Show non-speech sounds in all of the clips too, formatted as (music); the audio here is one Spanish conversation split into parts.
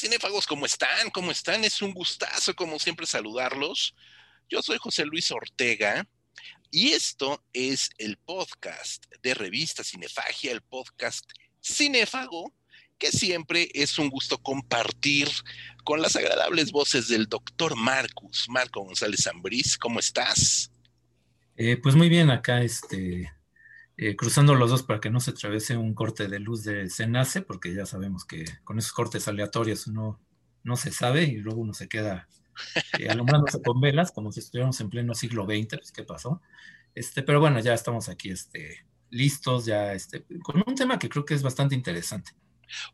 cinéfagos, ¿cómo están? ¿Cómo están? Es un gustazo, como siempre, saludarlos. Yo soy José Luis Ortega y esto es el podcast de revista Cinefagia, el podcast Cinéfago, que siempre es un gusto compartir con las agradables voces del doctor Marcus, Marco González Zambriz. ¿Cómo estás? Eh, pues muy bien, acá este, eh, cruzando los dos para que no se atraviese un corte de luz de Cenace, porque ya sabemos que con esos cortes aleatorios no, no se sabe y luego uno se queda eh, alumbrándose con velas, como si estuviéramos en pleno siglo XX, pues qué pasó. Este, pero bueno, ya estamos aquí este, listos, ya este, con un tema que creo que es bastante interesante.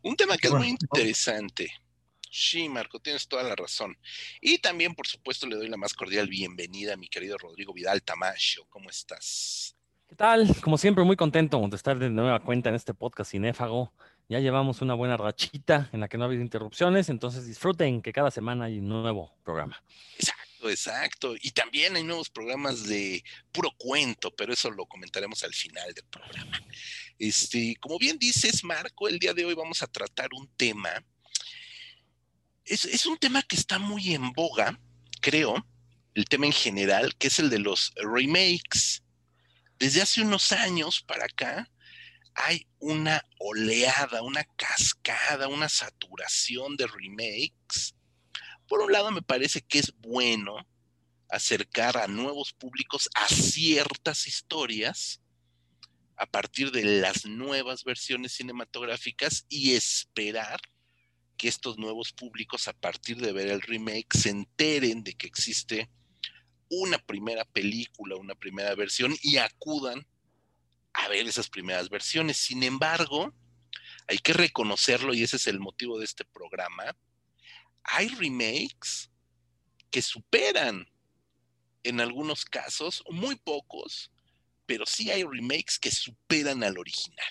Un tema que es muy interesante. Sí, Marco, tienes toda la razón. Y también, por supuesto, le doy la más cordial bienvenida a mi querido Rodrigo Vidal Tamacho. ¿Cómo estás? ¿Qué tal? Como siempre, muy contento de estar de nueva cuenta en este podcast cinéfago. Ya llevamos una buena rachita en la que no ha habido interrupciones, entonces disfruten que cada semana hay un nuevo programa. Exacto, exacto. Y también hay nuevos programas de puro cuento, pero eso lo comentaremos al final del programa. Este, como bien dices, Marco, el día de hoy vamos a tratar un tema. Es, es un tema que está muy en boga, creo, el tema en general, que es el de los remakes desde hace unos años para acá hay una oleada, una cascada, una saturación de remakes. Por un lado, me parece que es bueno acercar a nuevos públicos a ciertas historias a partir de las nuevas versiones cinematográficas y esperar que estos nuevos públicos a partir de ver el remake se enteren de que existe una primera película, una primera versión y acudan a ver esas primeras versiones. Sin embargo, hay que reconocerlo y ese es el motivo de este programa. Hay remakes que superan en algunos casos, muy pocos, pero sí hay remakes que superan al original.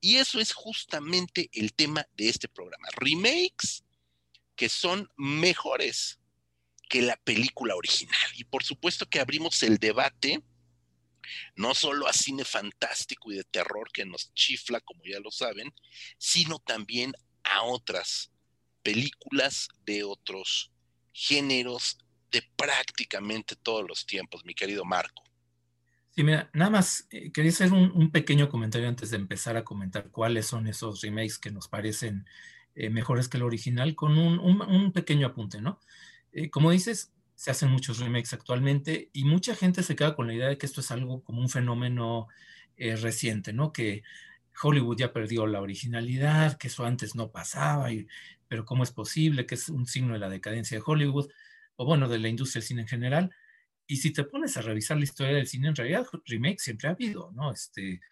Y eso es justamente el tema de este programa. Remakes que son mejores que la película original. Y por supuesto que abrimos el debate no solo a cine fantástico y de terror que nos chifla, como ya lo saben, sino también a otras películas de otros géneros de prácticamente todos los tiempos, mi querido Marco. Sí, mira, nada más eh, quería hacer un, pequeño comentario antes de empezar a comentar cuáles son esos remakes que nos parecen eh, mejores que el original, con un, un pequeño apunte, ¿no? Eh, como dices, se hacen muchos remakes actualmente y mucha gente se queda con la idea de que esto es algo como un fenómeno eh, reciente, ¿no? Que Hollywood ya perdió la originalidad, que eso antes no pasaba, y, pero ¿cómo es posible? Que es un signo de la decadencia de Hollywood, o bueno, de la industria del cine en general. Y si te pones a revisar la historia del cine, en realidad remakes siempre ha habido, ¿no? Este,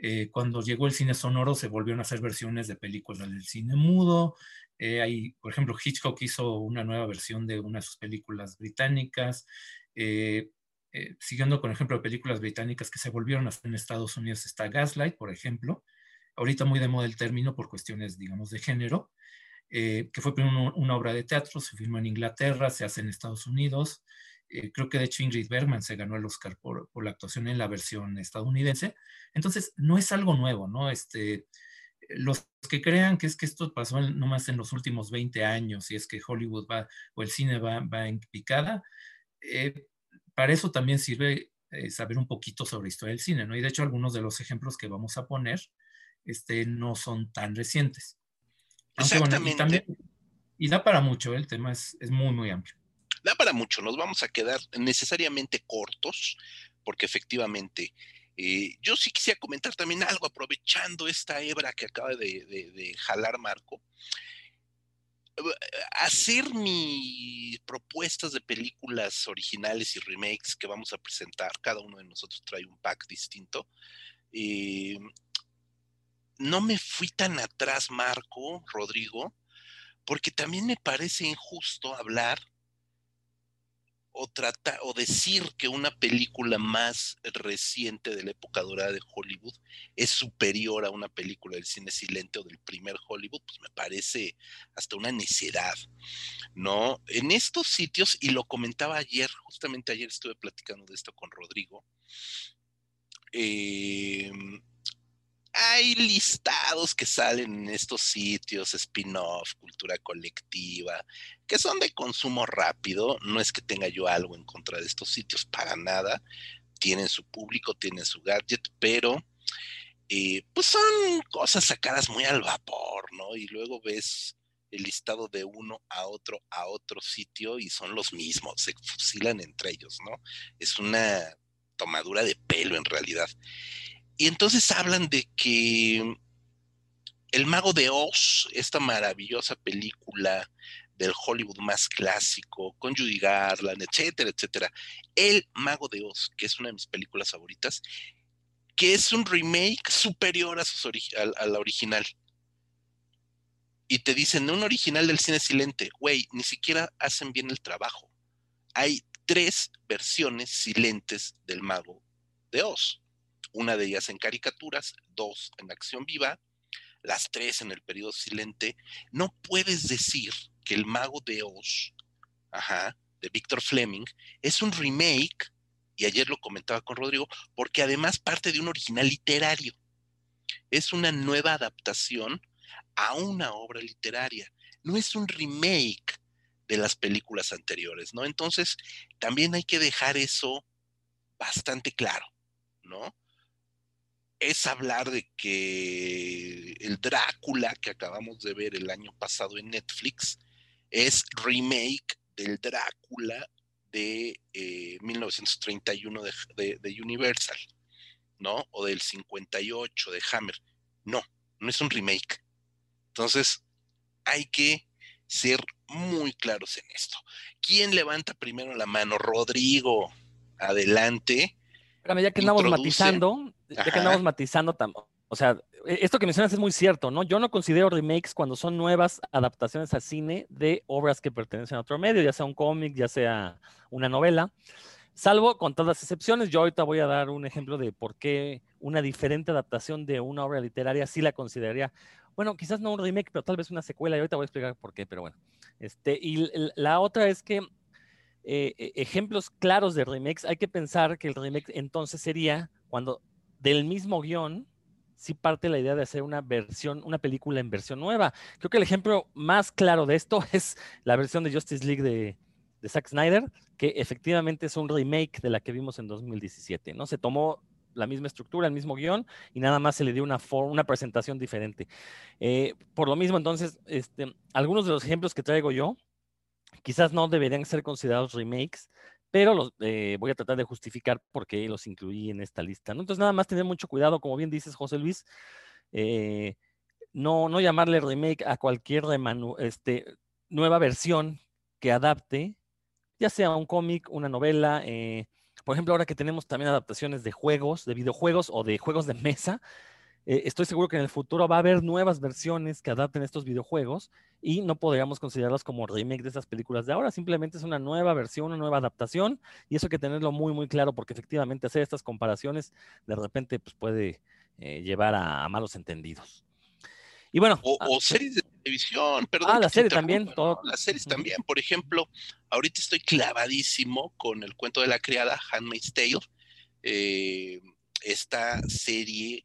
eh, cuando llegó el cine sonoro se volvieron a hacer versiones de películas del cine mudo, eh, hay, por ejemplo, Hitchcock hizo una nueva versión de una de sus películas británicas. Eh, eh, siguiendo con ejemplo de películas británicas que se volvieron a hacer en Estados Unidos, está Gaslight, por ejemplo. Ahorita muy de moda el término por cuestiones, digamos, de género, que fue una obra de teatro, se filmó en Inglaterra, se hace en Estados Unidos. creo que de hecho Ingrid Bergman se ganó el Oscar por, por, la actuación en la versión estadounidense. Entonces, no es algo nuevo, ¿no? Este, los que crean que es que esto pasó nomás en los últimos 20 años y es que Hollywood va o el cine va, va en picada, eh, para eso también sirve eh, saber un poquito sobre historia del cine, ¿no? Y de hecho algunos de los ejemplos que vamos a poner este, no son tan recientes. Exactamente. y, da para mucho, ¿eh? el tema es, es muy, muy amplio. Da para mucho, nos vamos a quedar necesariamente cortos, porque efectivamente eh, yo sí quisiera comentar también algo, aprovechando esta hebra que acaba de, jalar Marco. Eh, hacer mis propuestas de películas originales y remakes que vamos a presentar, cada uno de nosotros trae un pack distinto. Eh, no me fui tan atrás, Marco, Rodrigo, porque también me parece injusto hablar o o decir que una película más reciente de la época dorada de Hollywood es superior a una película del cine silente o del primer Hollywood, pues me parece hasta una necedad, ¿no? En estos sitios, y lo comentaba ayer, justamente ayer estuve platicando de esto con Rodrigo, em, hay listados que salen en estos sitios, spin-off, cultura colectiva, que son de consumo rápido. No es que tenga yo algo en contra de estos sitios, para nada. Tienen su público, tienen su gadget, pero eh, pues son cosas sacadas muy al vapor, ¿no? Y luego ves el listado de uno a otro a otro sitio y son los mismos, se fusilan entre ellos, ¿no? Es una tomadura de pelo en realidad. Y entonces hablan de que El Mago de Oz, esta maravillosa película del Hollywood más clásico, con Judy Garland, etcétera, etcétera. El Mago de Oz, que es una de mis películas favoritas, que es un remake superior a, sus la original. Y te dicen, un original del cine silente, güey, ni siquiera hacen bien el trabajo. Hay tres versiones silentes del Mago de Oz una de ellas en caricaturas, dos en acción viva, las tres en el periodo silente, no puedes decir que El Mago de Oz, ajá, de Victor Fleming, es un remake, y ayer lo comentaba con Rodrigo, porque además parte de un original literario. Es una nueva adaptación a una obra literaria, no es un remake de las películas anteriores, ¿no? Entonces, también hay que dejar eso bastante claro, ¿no? Es hablar de que el Drácula que acabamos de ver el año pasado en Netflix es remake del Drácula de 1931 eh, de, de, Universal, ¿no? O del 58 de Hammer. No, no es un remake. Entonces, hay que ser muy claros en esto. ¿Quién levanta primero la mano? Rodrigo, adelante. Espérame, ya que andamos matizando, ya que andamos matizando, o sea, e, esto que mencionas es muy cierto, ¿no? Yo no considero remakes cuando son nuevas adaptaciones al cine de obras que pertenecen a otro medio, ya sea un cómic, ya sea una novela, salvo con todas las excepciones. Yo ahorita voy a dar un ejemplo de por qué una diferente adaptación de una obra literaria sí la consideraría, bueno, quizás no un remake, pero tal vez una secuela, y ahorita voy a explicar por qué, pero bueno. Este, y la otra es que eh, e, ejemplos claros de remakes, hay que pensar que el remake entonces sería cuando del mismo guion sí parte la idea de hacer una versión, una película en versión nueva. Creo que el ejemplo más claro de esto (laughs) es la versión de Justice League de, de Zack Snyder, que efectivamente es un remake de la que vimos en 2017, ¿no? Se tomó la misma estructura, el mismo guion, y nada más se le dio una, una presentación diferente. Eh, por lo mismo, entonces, este, algunos de los ejemplos que traigo yo, quizás no deberían ser considerados remakes, pero los, eh, voy a tratar de justificar por qué los incluí en esta lista. ¿no? Entonces, nada más tener mucho cuidado, como bien dices, José Luis, eh, no, no llamarle remake a cualquier este, nueva versión que adapte, ya sea un cómic, una novela. Eh, por ejemplo, ahora que tenemos también adaptaciones de juegos, de videojuegos o de juegos de mesa, eh, estoy seguro que en el futuro va a haber nuevas versiones que adapten estos videojuegos y no podríamos considerarlos como remake de esas películas de ahora, simplemente es una nueva versión, una nueva adaptación y eso hay que tenerlo muy, muy claro porque efectivamente hacer estas comparaciones de repente pues, puede eh, llevar a, malos entendidos. Y bueno. O, ah, series de televisión, perdón. Ah, la serie también. Las series también. Por ejemplo, ahorita estoy clavadísimo con el cuento de la criada, Handmaid's Tale. Eh, esta serie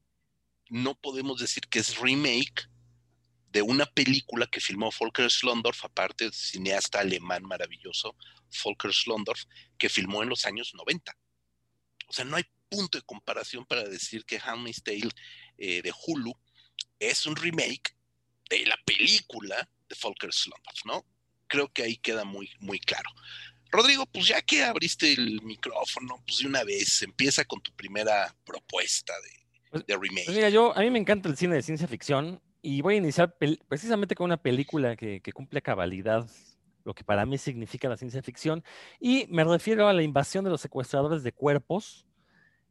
no podemos decir que es remake de una película que filmó Volker Schlondorf, aparte cineasta alemán maravilloso, Volker Schlondorf, que filmó en los años 90. O sea, no hay punto de comparación para decir que Handmaid's Tale eh, de Hulu es un remake de la película de Volker Schlondorf, ¿no? Creo que ahí queda muy, muy claro. Rodrigo, pues ya que abriste el micrófono, pues de una vez empieza con tu primera propuesta de, pues, pues mira, yo, a mí me encanta el cine de ciencia ficción y voy a iniciar precisamente con una película que, cumple a cabalidad lo que para mí significa la ciencia ficción, y me refiero a la invasión de los secuestradores de cuerpos,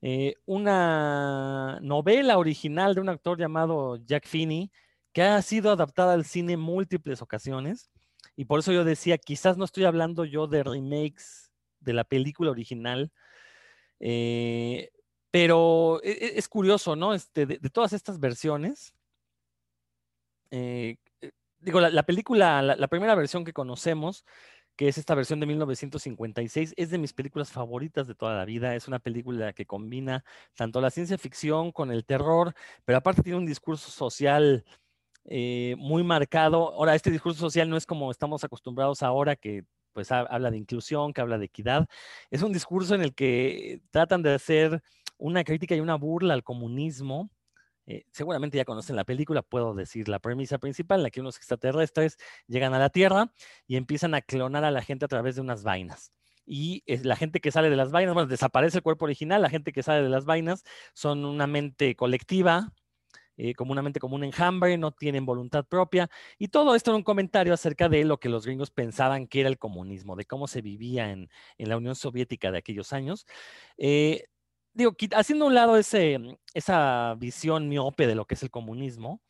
eh, una novela original de un actor llamado Jack Finney, que ha sido adaptada al cine múltiples ocasiones, y por eso yo decía, quizás no estoy hablando yo de remakes de la película original, eh, pero e, e, es, curioso, ¿no? Este, de, todas estas versiones, eh, eh, digo, la, película, la, primera versión que conocemos, que es esta versión de 1956. Es de mis películas favoritas de toda la vida. Es una película que combina tanto la ciencia ficción con el terror, pero aparte tiene un discurso social eh, muy marcado. Ahora, este discurso social no es como estamos acostumbrados ahora, que pues habla de inclusión, que habla de equidad. Es un discurso en el que tratan de hacer una crítica y una burla al comunismo. Eh, seguramente ya conocen la película, puedo decir la premisa principal, en la que unos extraterrestres llegan a la Tierra y empiezan a clonar a la gente a través de unas vainas y la gente que sale de las vainas, bueno, desaparece el cuerpo original, la gente que sale de las vainas son una mente colectiva, eh, comúnmente como un enjambre, no tienen voluntad propia. Y todo esto era un comentario acerca de lo que los gringos pensaban que era el comunismo, de cómo se vivía en, la Unión Soviética de aquellos años. Eh, digo, haciendo un lado ese, esa visión miope de lo que es el comunismo,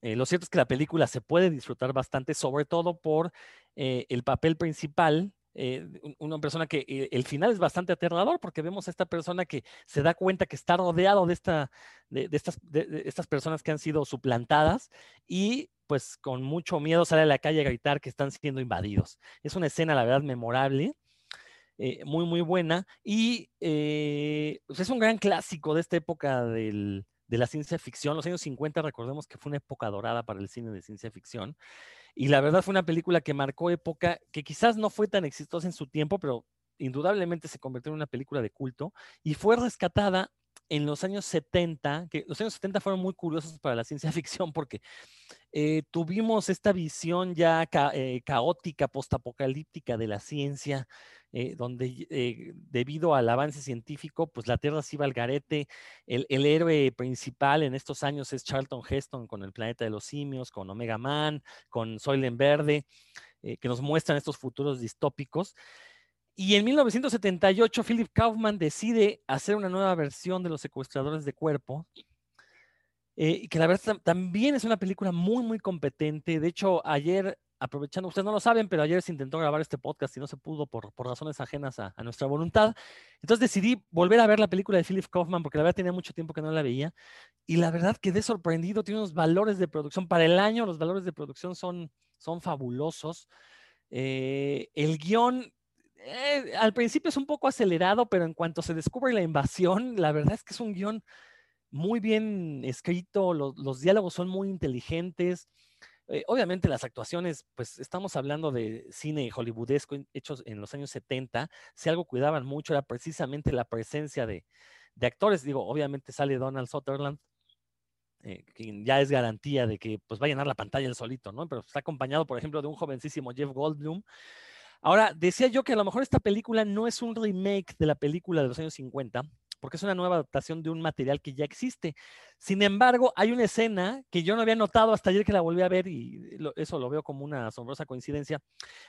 eh, lo cierto es que la película se puede disfrutar bastante, sobre todo por el papel principal eh, una persona que eh, el final es bastante aterrador porque vemos a esta persona que se da cuenta que está rodeado de, esta, de, estas, de, estas personas que han sido suplantadas y pues con mucho miedo sale a la calle a gritar que están siendo invadidos. Es una escena, la verdad, memorable. Eh, muy, muy buena. Y pues es un gran clásico de esta época de la ciencia ficción. Los años 50, recordemos que fue una época dorada para el cine de ciencia ficción. Y la verdad fue una película que marcó época, que quizás no fue tan exitosa en su tiempo, pero indudablemente se convirtió en una película de culto y fue rescatada en los años 70, que los años 70 fueron muy curiosos para la ciencia (laughs) ficción porque eh, tuvimos esta visión ya eh, caótica, postapocalíptica de la ciencia, eh, donde eh, debido al avance científico, pues la Tierra se iba al garete. El, héroe principal en estos años es Charlton Heston con El planeta de los simios, con Omega Man, con Soylent Verde, eh, que nos muestran estos futuros distópicos. Y en 1978, Philip Kaufman decide hacer una nueva versión de Los secuestradores de cuerpo, y que la verdad también es una película muy, muy competente. De hecho, ayer aprovechando, ustedes no lo saben, pero ayer se intentó grabar este podcast y no se pudo por, razones ajenas a, nuestra voluntad. Entonces decidí volver a ver la película de Philip Kaufman porque la verdad tenía mucho tiempo que no la veía y la verdad quedé sorprendido. Tiene unos valores de producción para el año, los valores de producción son, son fabulosos. Eh, el guion eh, al principio es un poco acelerado, pero en cuanto se descubre la invasión, la verdad es que es un guion muy bien escrito, los, diálogos son muy inteligentes. Eh, obviamente las actuaciones, pues estamos hablando de cine hollywoodesco hechos en los años 70, si algo cuidaban mucho era precisamente la presencia de, actores, digo, obviamente sale Donald Sutherland, eh, quien ya es garantía de que pues va a llenar la pantalla el solito, ¿no? Pero está acompañado, por ejemplo, de un jovencísimo Jeff Goldblum. Ahora, decía yo que a lo mejor esta película no es un remake de la película de los años 50, porque es una nueva adaptación de un material que ya existe. Sin embargo, hay una escena que yo no había notado hasta ayer que la volví a ver y eso lo veo como una asombrosa coincidencia.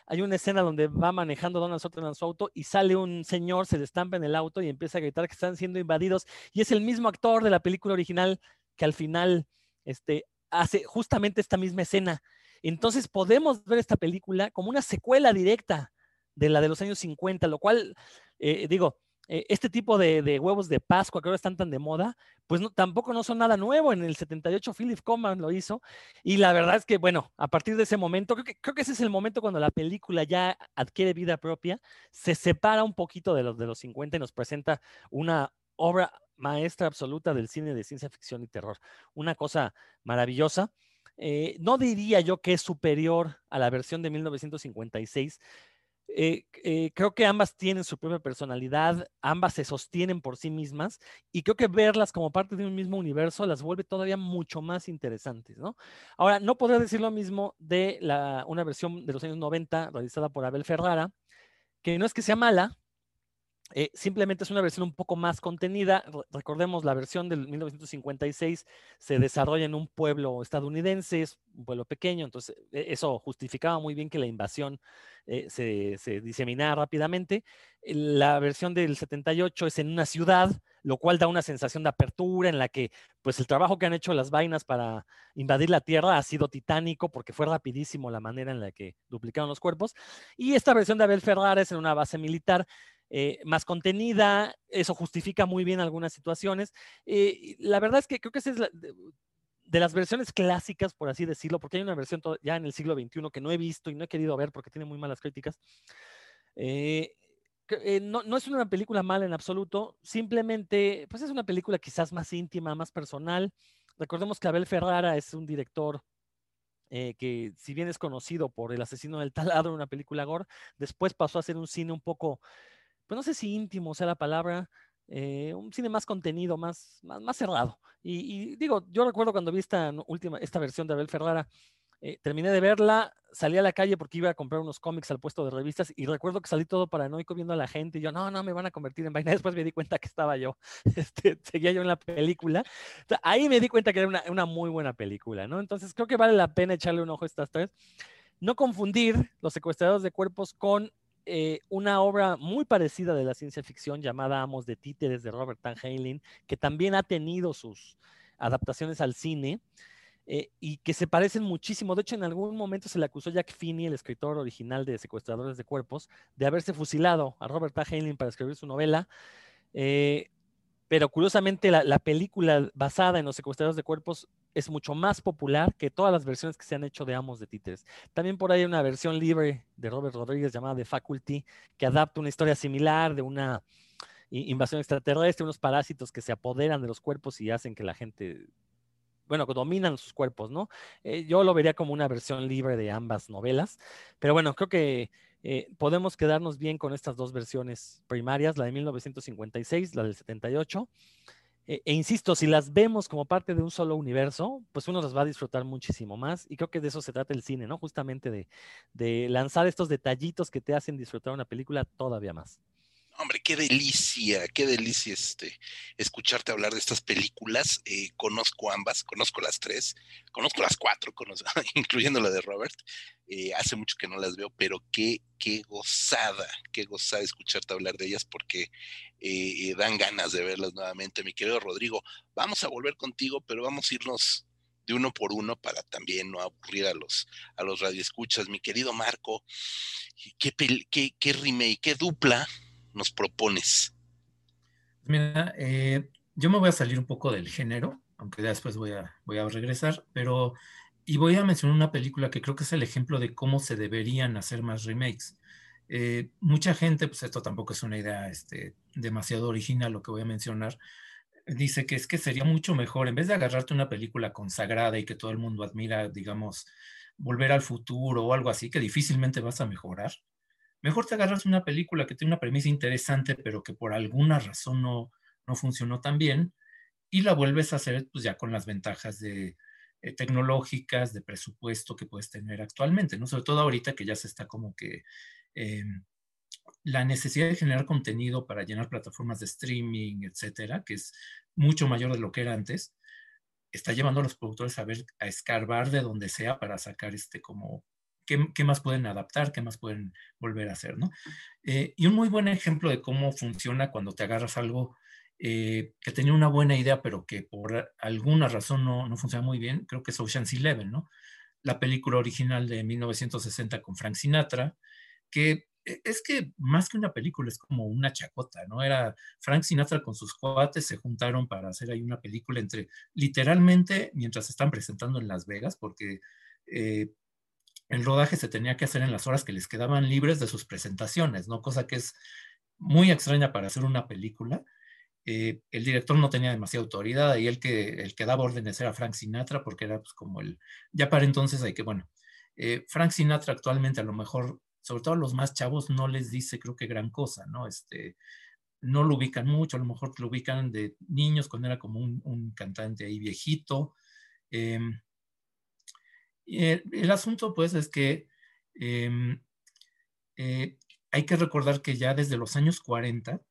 Hay una escena donde va manejando Donald Sutherland en su auto y sale un señor, se destampa en el auto y empieza a gritar que están siendo invadidos y es el mismo actor de la película original que al final este, hace justamente esta misma escena. Entonces podemos ver esta película como una secuela directa de la de los años 50, lo cual, eh, digo, eh, este tipo de, huevos de Pascua que ahora están tan de moda, pues tampoco no son nada nuevo. En el 78 Philip Coman lo hizo y la verdad es que, bueno, a partir de ese momento, creo que, creo que ese es el momento cuando la película ya adquiere vida propia, se separa un poquito de los de los 50 y nos presenta una obra maestra absoluta del cine de ciencia ficción y terror. Una cosa maravillosa. Eh, no diría yo que es superior a la versión de 1956, eh, eh, creo que ambas tienen su propia personalidad, ambas se sostienen por sí mismas y creo que verlas como parte de un mismo universo las vuelve todavía mucho más interesantes, ¿no? Ahora, no podría decir lo mismo de una versión de los años 90 realizada por Abel Ferrara, que no es que sea mala, eh, simplemente es una versión un poco más contenida. Recordemos, la versión del 1956 se desarrolla en un pueblo estadounidense, es un pueblo pequeño, entonces e, eso justificaba muy bien que la invasión eh, se, se, diseminara rápidamente. La versión del 78 es en una ciudad, lo cual da una sensación de apertura en la que pues el trabajo que han hecho las vainas para invadir la Tierra ha sido titánico porque fue rapidísimo la manera en la que duplicaron los cuerpos. Y esta versión de Abel Ferrara es en una base militar eh, más contenida, eso justifica muy bien algunas situaciones. Eh, la verdad es que creo que esa es de las versiones clásicas, por así decirlo, porque hay una versión ya en el siglo XXI que no he visto y no he querido ver porque tiene muy malas críticas. Eh, no, no, es una película mala en absoluto, simplemente, pues es una película quizás más íntima, más personal. Recordemos que Abel Ferrara es un director que si bien es conocido por El asesino del taladro, una película gore, después pasó a ser un cine un poco, pues no sé si íntimo sea la palabra, eh, un cine más contenido, más, más, más cerrado. Y, digo, yo recuerdo cuando vi esta última, esta versión de Abel Ferrara, eh, terminé de verla, salí a la calle porque iba a comprar unos cómics al puesto de revistas y recuerdo que salí todo paranoico viendo a la gente y yo, no, no, me van a convertir en vaina. (laughs) Después me di cuenta que estaba yo, (laughs) este, seguía yo en la película. ahí me di cuenta que era una, una, muy buena película, ¿no? Entonces creo que vale la pena echarle un ojo a estas tres. No confundir Los secuestradores de cuerpos con eh, una obra muy parecida de la ciencia ficción llamada Amos de Títeres de Robert Tan Halen, que también ha tenido sus adaptaciones al cine. Eh, y que se parecen muchísimo. De hecho, en algún momento se le acusó Jack Finney, el escritor original de Secuestradores de Cuerpos, de haberse fusilado a Robert A. Heinlein para escribir su novela. Eh, pero curiosamente, la, película basada en los secuestradores de cuerpos es mucho más popular que todas las versiones que se han hecho de Amos de Títeres. También por ahí hay una versión libre de Robert Rodríguez llamada The Faculty, que adapta una historia similar de una invasión extraterrestre, unos parásitos que se apoderan de los cuerpos y hacen que la gente bueno, dominan sus cuerpos, ¿no? Eh, yo lo vería como una versión libre de ambas novelas, pero bueno, creo que eh, podemos quedarnos bien con estas dos versiones primarias, la de 1956, la del 78. Eh, e insisto, si las vemos como parte de un solo universo, pues uno las va a disfrutar muchísimo más. Y creo que de eso se trata el cine, ¿no? Justamente de, de lanzar estos detallitos que te hacen disfrutar una película todavía más. Hombre, qué delicia, qué delicia este, escucharte hablar de estas películas. Eh, conozco ambas, conozco las tres, conozco las cuatro, (laughs) incluyendo la de Robert. Eh, hace mucho que no las veo, pero qué, qué gozada, qué gozada escucharte hablar de ellas porque eh, dan ganas de verlas nuevamente. Mi querido Rodrigo, vamos a volver contigo, pero vamos a irnos de uno por uno para también no aburrir a los, a los radioescuchas. Mi querido Marco, qué, qué, qué remake, qué dupla nos propones? Mira, eh, yo me voy a salir un poco del género, aunque después voy a, voy a regresar, pero y voy a mencionar una película que creo que es el ejemplo de cómo se deberían hacer más remakes. Eh, mucha gente, pues esto tampoco es una idea este, demasiado original lo que voy a mencionar, dice que es que sería mucho mejor, en vez de agarrarte una película consagrada y que todo el mundo admira, digamos, volver al futuro o algo así, que difícilmente vas a mejorar, Mejor te agarras una película que tiene una premisa interesante, pero que por alguna razón no, no funcionó tan bien, y la vuelves a hacer pues ya con las ventajas de, eh, tecnológicas, de presupuesto que puedes tener actualmente, ¿no? Sobre todo ahorita que ya se está como que em, la necesidad de generar contenido para llenar plataformas de streaming, etcétera, que es mucho mayor de lo que era antes, está llevando a los productores a ver, a escarbar de donde sea para sacar este como qué, más pueden adaptar, qué más pueden volver a hacer, ¿no? Eh, y un muy buen ejemplo de cómo funciona cuando te agarras algo eh, que tenía una buena idea, pero que por alguna razón no, no funciona muy bien, creo que es Ocean's Eleven, ¿no? La película original de 1960 con Frank Sinatra, que e, es que más que una película es como una chacota, ¿no? Era Frank Sinatra con sus cuates se juntaron para hacer ahí una película entre, literalmente, mientras están presentando en Las Vegas, porque eh, el rodaje se tenía que hacer en las horas que les quedaban libres de sus presentaciones, ¿no? Cosa que es muy extraña para hacer una película. Eh, el director no tenía demasiada autoridad y el que, el que daba órdenes era Frank Sinatra, porque era pues, como el, ya para entonces hay que, bueno, eh, Frank Sinatra actualmente a lo mejor, sobre todo a los más chavos, no les dice creo que gran cosa, ¿no? Este, no lo ubican mucho, a lo mejor lo ubican de niños cuando era como un, cantante ahí viejito. Em, el, asunto, pues, es que em, eh, hay que recordar que ya desde los años 40,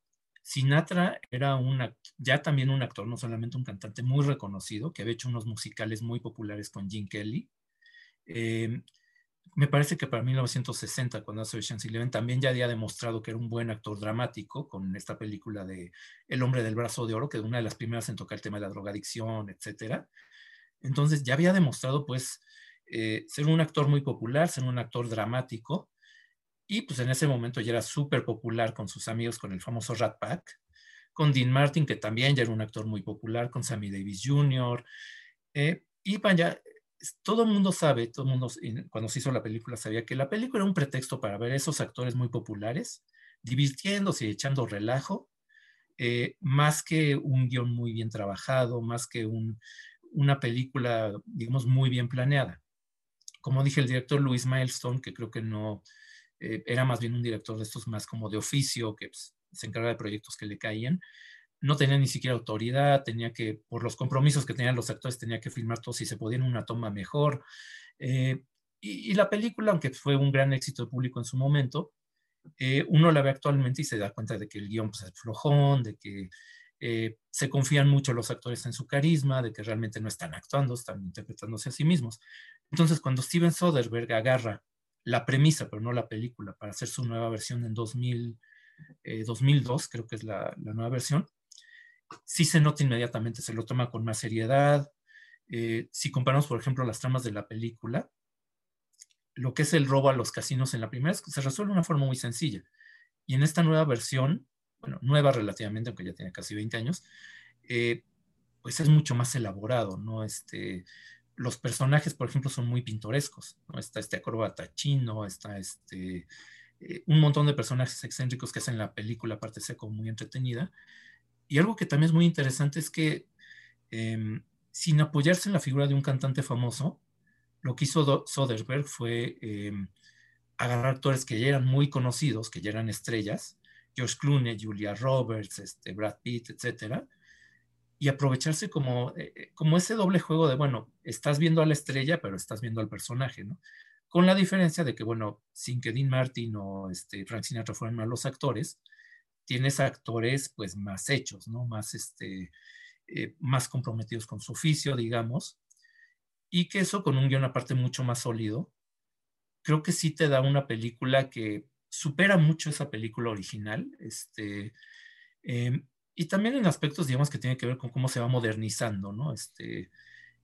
Sinatra era una, ya también un actor, no solamente un cantante muy reconocido, que había hecho unos musicales muy populares con Gene Kelly. Em, me parece que para 1960, cuando hace Ocean's Eleven, también ya había demostrado que era un buen actor dramático con esta película de El hombre del brazo de oro, que es una de las primeras en tocar el tema de la drogadicción, etc. Entonces ya había demostrado, pues, eh, ser un actor muy popular, ser un actor dramático, y pues en ese momento ya era súper popular con sus amigos, con el famoso Rat Pack, con Dean Martin, que también ya era un actor muy popular, con Sammy Davis Jr., eh, y vaya, todo el mundo sabe, todo el mundo cuando se hizo la película sabía que la película era un pretexto para ver a esos actores muy populares, divirtiéndose y echando relajo, eh, más que un guion muy bien trabajado, más que una película, digamos, muy bien planeada. Como dije, el director Louis Milestone, que creo que no, eh, era más bien un director de estos más como de oficio, que pues, se encarga de proyectos que le caían, no tenía ni siquiera autoridad, tenía que, por los compromisos que tenían los actores, tenía que filmar todo si se podía en una toma mejor. Eh, y, la película, aunque fue un gran éxito de público en su momento, eh, uno la ve actualmente y se da cuenta de que el guion pues, es flojón, de que eh, se confían mucho los actores en su carisma, de que realmente no están actuando, están interpretándose a sí mismos. Entonces, cuando Steven Soderbergh agarra la premisa, pero no la película, para hacer su nueva versión en 2000, 2002, creo que es la, la nueva versión, sí se nota inmediatamente, se lo toma con más seriedad. Eh, si comparamos, por ejemplo, las tramas de la película, lo que es el robo a los casinos en la primera se resuelve de una forma muy sencilla. Y en esta nueva versión, bueno, nueva relativamente, aunque ya tiene casi 20 años, eh, pues es mucho más elaborado, ¿no? Este, los personajes, por ejemplo, son muy pintorescos. Está este acróbata chino, está este, eh, un montón de personajes excéntricos que hacen la película, aparte ser como muy entretenida, y algo que también es muy interesante es que em, sin apoyarse en la figura de un cantante famoso, lo que hizo Soderbergh fue em, agarrar actores que ya eran muy conocidos, que ya eran estrellas, George Clooney, Julia Roberts, este, Brad Pitt, etcétera, y aprovecharse como, eh, eh, como ese doble juego de, bueno, estás viendo a la estrella, pero estás viendo al personaje, ¿no? Con la diferencia de que, bueno, sin que Dean Martin o este, Frank Sinatra fueran malos actores, tienes actores pues más hechos, ¿no? Más, este, eh, más comprometidos con su oficio, digamos, y que eso con un guion aparte mucho más sólido, creo que sí te da una película que supera mucho esa película original, este, em, y también en aspectos, digamos, que tiene que ver con cómo se va modernizando, ¿no? Este,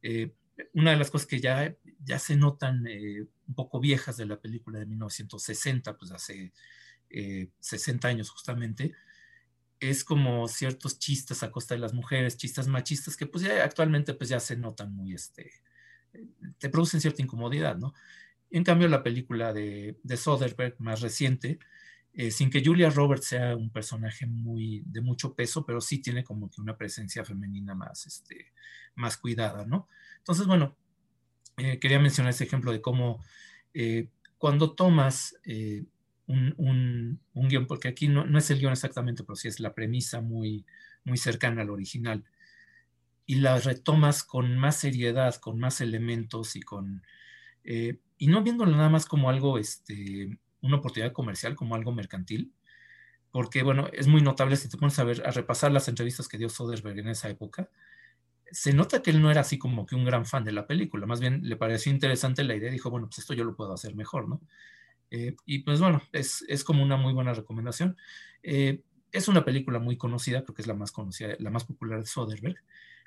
eh, una de las cosas que ya, ya se notan eh, un poco viejas de la película de 1960, pues hace 60 eh, años justamente, es como ciertos chistes a costa de las mujeres, chistes machistas que pues ya actualmente pues ya se notan muy, este, te producen cierta incomodidad, ¿no? En cambio la película de, de Soderbergh más reciente, eh, sin que Julia Roberts sea un personaje muy de mucho peso, pero sí tiene como que una presencia femenina más, este, más cuidada, ¿no? Entonces, bueno, eh, quería mencionar ese ejemplo de cómo cuando tomas un, guion, porque aquí no, es el guion exactamente, pero sí es la premisa muy, muy cercana al original. Y la retomas con más seriedad, con más elementos y con... Eh, y no viéndolo nada más como algo, este, una oportunidad comercial, como algo mercantil, porque bueno, es muy notable si te pones a ver, a repasar las entrevistas que dio Soderbergh en esa época, se nota que él no era así como que un gran fan de la película, más bien le pareció interesante la idea, dijo, bueno, pues esto yo lo puedo hacer mejor, ¿no? Eh, y pues bueno, es, es, como una muy buena recomendación. Eh, es una película muy conocida, creo que es la más conocida, la más popular de Soderbergh,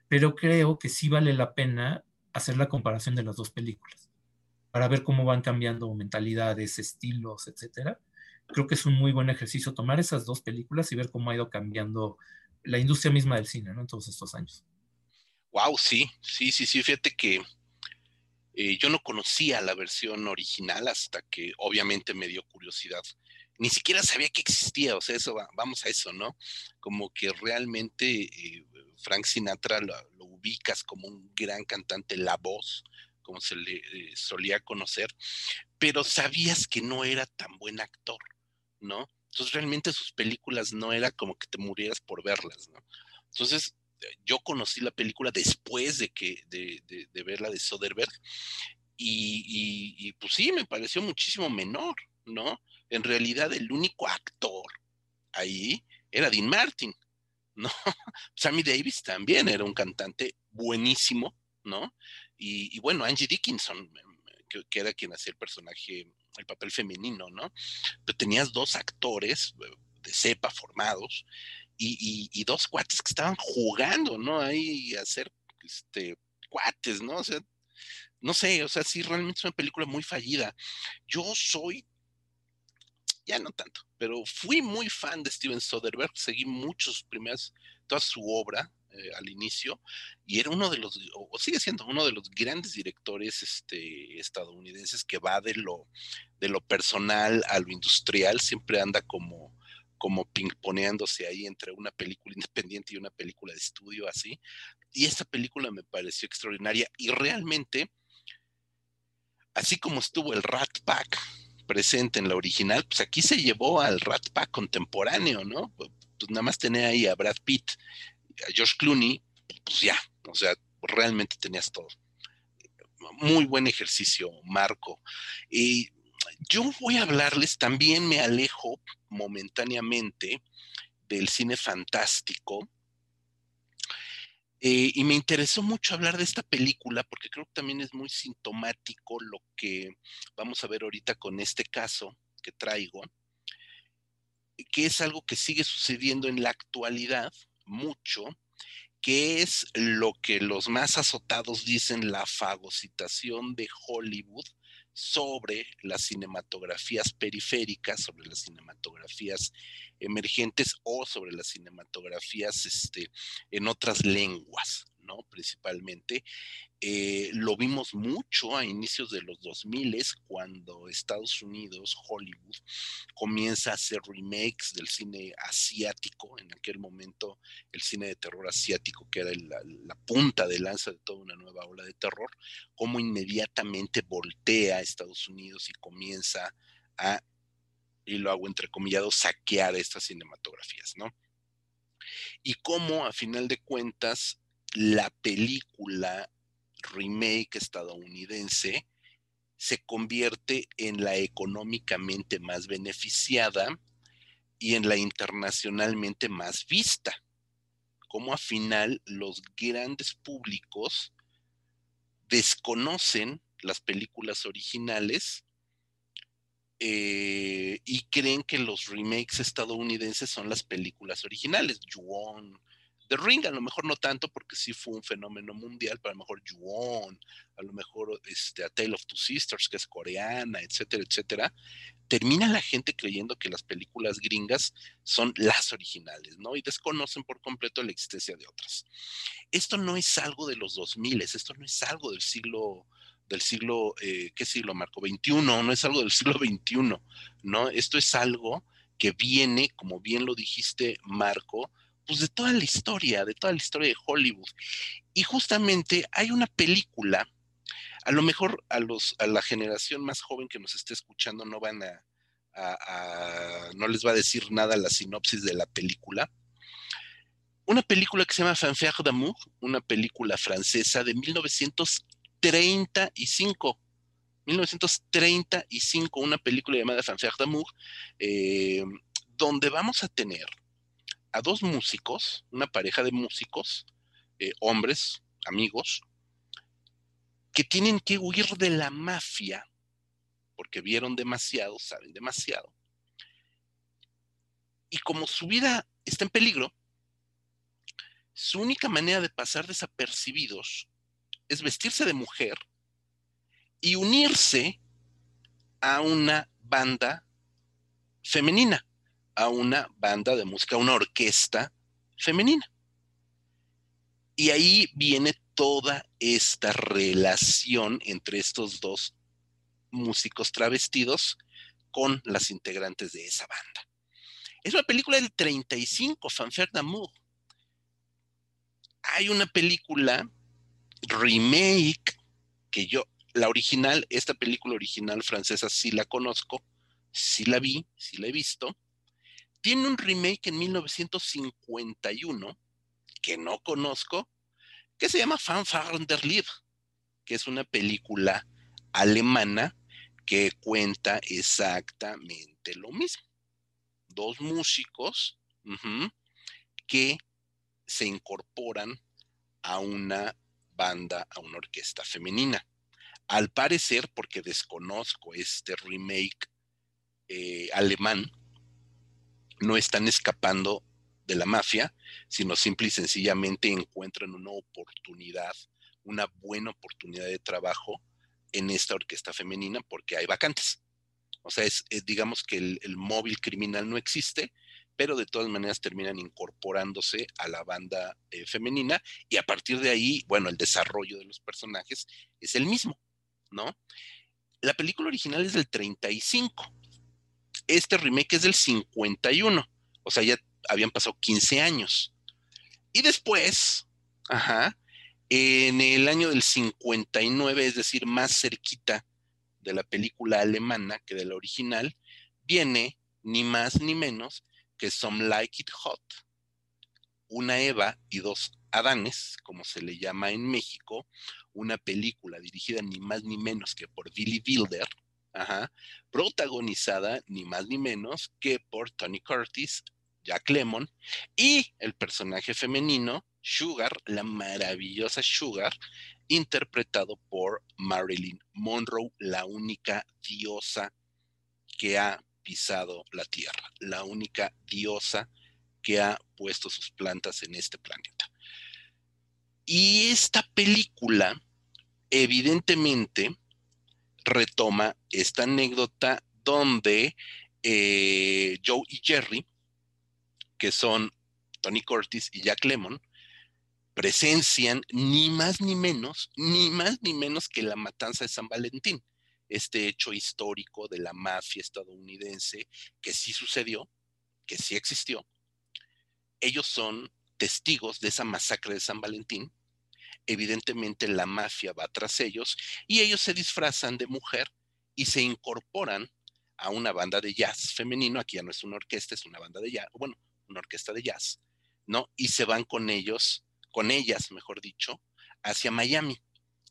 pero creo que sí vale la pena hacer la comparación de las dos películas para ver cómo van cambiando mentalidades, estilos, etcétera. Creo que es un muy buen ejercicio tomar esas dos películas y ver cómo ha ido cambiando la industria misma del cine, ¿no? En todos estos años. Wow, sí, sí, sí, sí. Fíjate que eh, yo no conocía la versión original hasta que obviamente me dio curiosidad. Ni siquiera sabía que existía, o sea, eso vamos a eso, ¿no? Como que realmente eh, Frank Sinatra lo, ubicas como un gran cantante, la voz, como se le eh, solía conocer, pero sabías que no era tan buen actor, ¿no? Entonces realmente sus películas no era como que te murieras por verlas, ¿no? Entonces yo conocí la película después de que de, de, ver la de Soderbergh y, pues sí, me pareció muchísimo menor, ¿no? En realidad el único actor ahí era Dean Martin, ¿no? (laughs) Sammy Davis también era un cantante buenísimo, ¿no? Y, bueno, Angie Dickinson, que, era quien hacía el personaje, el papel femenino, ¿no? Pero tenías dos actores eh, de cepa formados y, dos cuates que estaban jugando, ¿no? Ahí a ser este, cuates, ¿no? O sea, no sé, o sea, sí, realmente es una película muy fallida. Yo soy, ya no tanto, pero fui muy fan de Steven Soderbergh, seguí muchos primeros, toda su obra, eh, al inicio, y era uno de los, o, sigue siendo uno de los grandes directores este, estadounidenses que va de lo, de lo personal a lo industrial, siempre anda como, como pingponeándose ahí entre una película (laughs) independiente y una película de estudio así. Y esta película me pareció extraordinaria y realmente, así como estuvo el Rat Pack presente en la original, pues aquí se llevó al Rat Pack contemporáneo, ¿no? Pues, pues nada más tenía ahí a Brad Pitt, a George Clooney, pues ya, o sea, realmente tenías todo. Muy buen ejercicio, Marco. Y yo voy a hablarles, también me alejo momentáneamente del cine fantástico, eh, y me interesó mucho hablar de esta película porque creo que también es muy sintomático lo que vamos a ver ahorita con este caso que traigo, que es algo que sigue sucediendo en la actualidad mucho, que es lo que los más azotados dicen la fagocitación de Hollywood sobre las cinematografías periféricas, sobre las cinematografías emergentes o sobre las cinematografías este, en otras lenguas, Principalmente. Eh, lo vimos mucho a inicios de los 2000 cuando Estados Unidos, Hollywood, comienza a hacer remakes del cine asiático, en aquel momento el cine de terror asiático, que era la, punta de lanza de toda una nueva ola de terror, como inmediatamente voltea a Estados Unidos y comienza a, y lo hago entrecomillado, saquear estas cinematografías, ¿no? Y cómo a final de cuentas la película remake estadounidense se convierte en la económicamente más beneficiada y en la internacionalmente más vista. Como a final los grandes públicos desconocen las películas originales eh, y creen que los remakes estadounidenses son las películas originales. Juon, The Ring a lo mejor no tanto porque sí fue un fenómeno mundial, pero a lo mejor Yuon, a lo mejor este, A Tale of Two Sisters, que es coreana, etcétera, etcétera, termina la gente creyendo que las películas gringas son las originales, ¿no? Y desconocen por completo la existencia de otras. Esto no es algo de los 2000, esto no es algo del siglo del siglo, eh, ¿qué siglo, Marco? 21, no es algo del siglo 21, ¿no? Esto es algo que viene, como bien lo dijiste, Marco, pues de toda la historia, de toda la historia de Hollywood. Y justamente hay una película, a lo mejor a, los, a la generación más joven que nos esté escuchando no van a, no les va a decir nada la sinopsis de la película. Una película que se llama Fanfare d'amour, una película francesa de 1935. 1935, una película llamada Fanfare d'amour, eh, donde vamos a tener a dos músicos, una pareja de músicos, eh, hombres, amigos, que tienen que huir de la mafia, porque vieron demasiado, saben demasiado. Y como su vida está en peligro, su única manera de pasar desapercibidos es vestirse de mujer y unirse a una banda femenina a una banda de música, a una orquesta femenina. Y ahí viene toda esta relación entre estos dos músicos travestidos con las integrantes de esa banda. Es una película del 35, Fanfare d'Amour. Hay una película remake que yo, la original, esta película original francesa sí la conozco, sí la vi, sí la he visto, tiene un remake en 1951 que no conozco, que se llama Fanfare der Liebe, que es una película alemana que cuenta exactamente lo mismo. Dos músicos que se incorporan a una banda, a una orquesta femenina. Al parecer, porque desconozco este remake eh, alemán, no están escapando de la mafia, sino simple y sencillamente encuentran una oportunidad, una buena oportunidad de trabajo en esta orquesta femenina porque hay vacantes. O sea, es, digamos que el, móvil criminal no existe, pero de todas maneras terminan incorporándose a la banda eh, femenina y a partir de ahí, bueno, el desarrollo de los personajes es el mismo, ¿no? La película original es del 35. Este remake es del 51. O sea, ya habían pasado 15 años. Y después, ajá, en el año del 59, es decir, más cerquita de la película alemana que de la original, viene ni más ni menos que Some Like It Hot, una Eva y dos Adanes, como se le llama en México, una película dirigida ni más ni menos que por Billy Wilder, protagonizada ni más ni menos que por Tony Curtis, Jack Lemmon y el personaje femenino Sugar, la maravillosa Sugar, interpretado por Marilyn Monroe, la única diosa que ha pisado la Tierra, la única diosa que ha puesto sus plantas en este planeta. Y esta película, evidentemente, retoma esta anécdota donde eh, Joe y Jerry, que son Tony Curtis y Jack Lemon, presencian ni más ni menos, ni más ni menos que la matanza de San Valentín, este hecho histórico de la mafia estadounidense que sí sucedió, que sí existió. Ellos son testigos de esa masacre de San Valentín. Evidentemente la mafia va tras ellos y ellos se disfrazan de mujer y se incorporan a una banda de jazz femenino, aquí ya no es una orquesta, es una banda de jazz, bueno, una orquesta de jazz, ¿no? Y se van con ellos con ellas, mejor dicho, hacia Miami,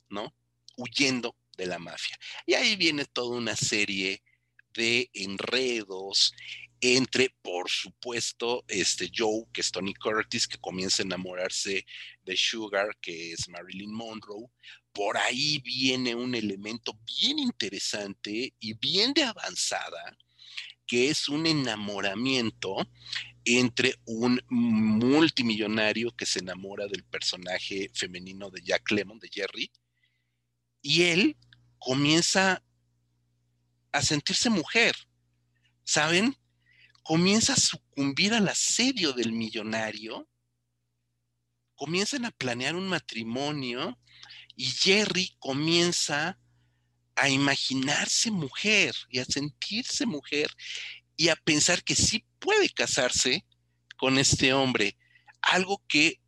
¿no? Huyendo de la mafia. Y ahí viene toda una serie de enredos entre, por supuesto, este Joe, que es Tony Curtis, que comienza a enamorarse de Sugar, que es Marilyn Monroe. Por ahí viene un elemento bien interesante y bien de avanzada, que es un enamoramiento entre un multimillonario que se enamora del personaje femenino de Jack Lemon, de Jerry, y él comienza a sentirse mujer, ¿saben? Comienza a sucumbir al asedio del millonario, comienzan a planear un matrimonio y Jerry comienza a imaginarse mujer y a sentirse mujer y a pensar que sí puede casarse con este hombre. Algo que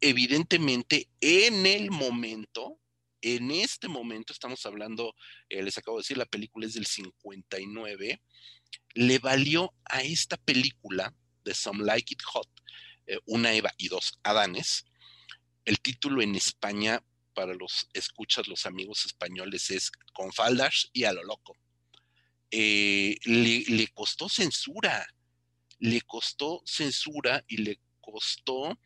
evidentemente en el momento, en este momento, estamos hablando, eh, les acabo de decir, la película es del 59, le valió a esta película de Some Like It Hot, eh, una Eva y dos Adanes. El título en España, para los escuchas, los amigos españoles, es Con faldas y a lo loco. Eh, le, costó censura, le costó censura y le costó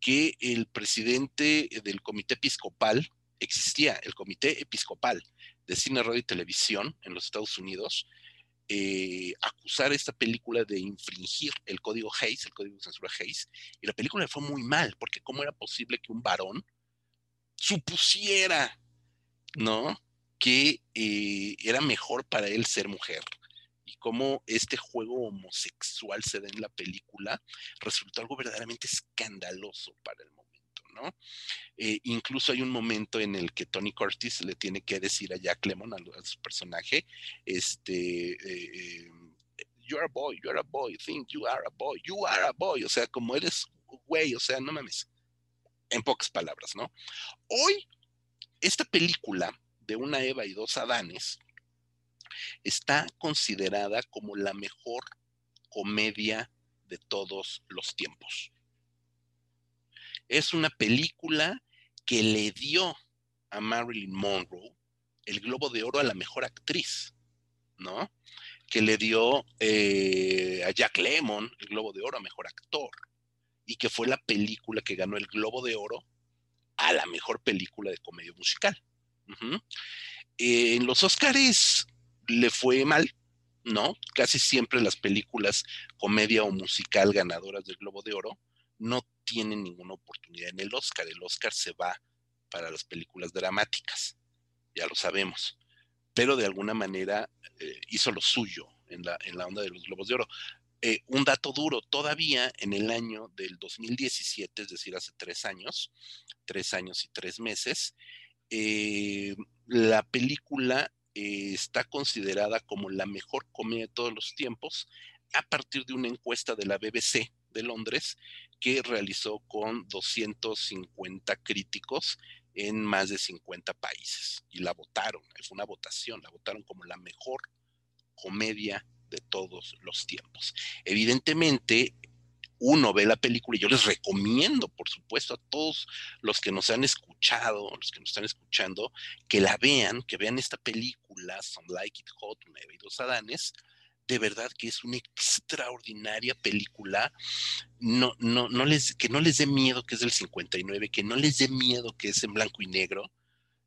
que el presidente del comité episcopal, existía el comité episcopal de cine, radio y televisión en los Estados Unidos, eh, acusar esta película de infringir el código Hayes, el código de censura Hayes, y la película fue muy mal, porque cómo era posible que un varón supusiera, ¿no? que eh, era mejor para él ser mujer y cómo este juego homosexual se da en la película resultó algo verdaderamente escandaloso para el momento, Eh, incluso hay un momento en el que Tony Curtis le tiene que decir a Jack Lemmon, a, su personaje, este, eh, you're a boy, you're a boy, think you are a boy, you are a boy, o sea, como eres güey, o sea, no mames, en pocas palabras, ¿no? Hoy, esta película de una Eva y dos Adanes, está considerada como la mejor comedia de todos los tiempos. Es una película que le dio a Marilyn Monroe el Globo de Oro a la mejor actriz, ¿no? Que le dio eh, a Jack Lemmon el Globo de Oro a mejor actor y que fue la película que ganó el Globo de Oro a la mejor película de comedia musical. En los Oscars le fue mal, ¿no? Casi siempre las películas comedia o musical ganadoras del Globo de Oro no tienen ninguna oportunidad en el Oscar. El Oscar se va para las películas dramáticas, ya lo sabemos. Pero de alguna manera eh, hizo lo suyo en la, en la onda de los Globos de Oro. eh, un dato duro, todavía en el año del 2017, es decir, hace tres años, tres años y tres meses, eh, la película está considerada como la mejor comedia de todos los tiempos a partir de una encuesta de la BBC de Londres que realizó con 250 críticos en más de 50 países y la votaron, fue una votación, la votaron como la mejor comedia de todos los tiempos. Evidentemente, uno ve la película y yo les recomiendo, por supuesto, a todos los que nos han escuchado, los que nos están escuchando, que la vean, que vean esta película, Some Like It Hot, Nueve y dos Adanes, de verdad que es una extraordinaria película. No, no, no les, que no les dé miedo que es del 59, que no les dé miedo que es en blanco y negro.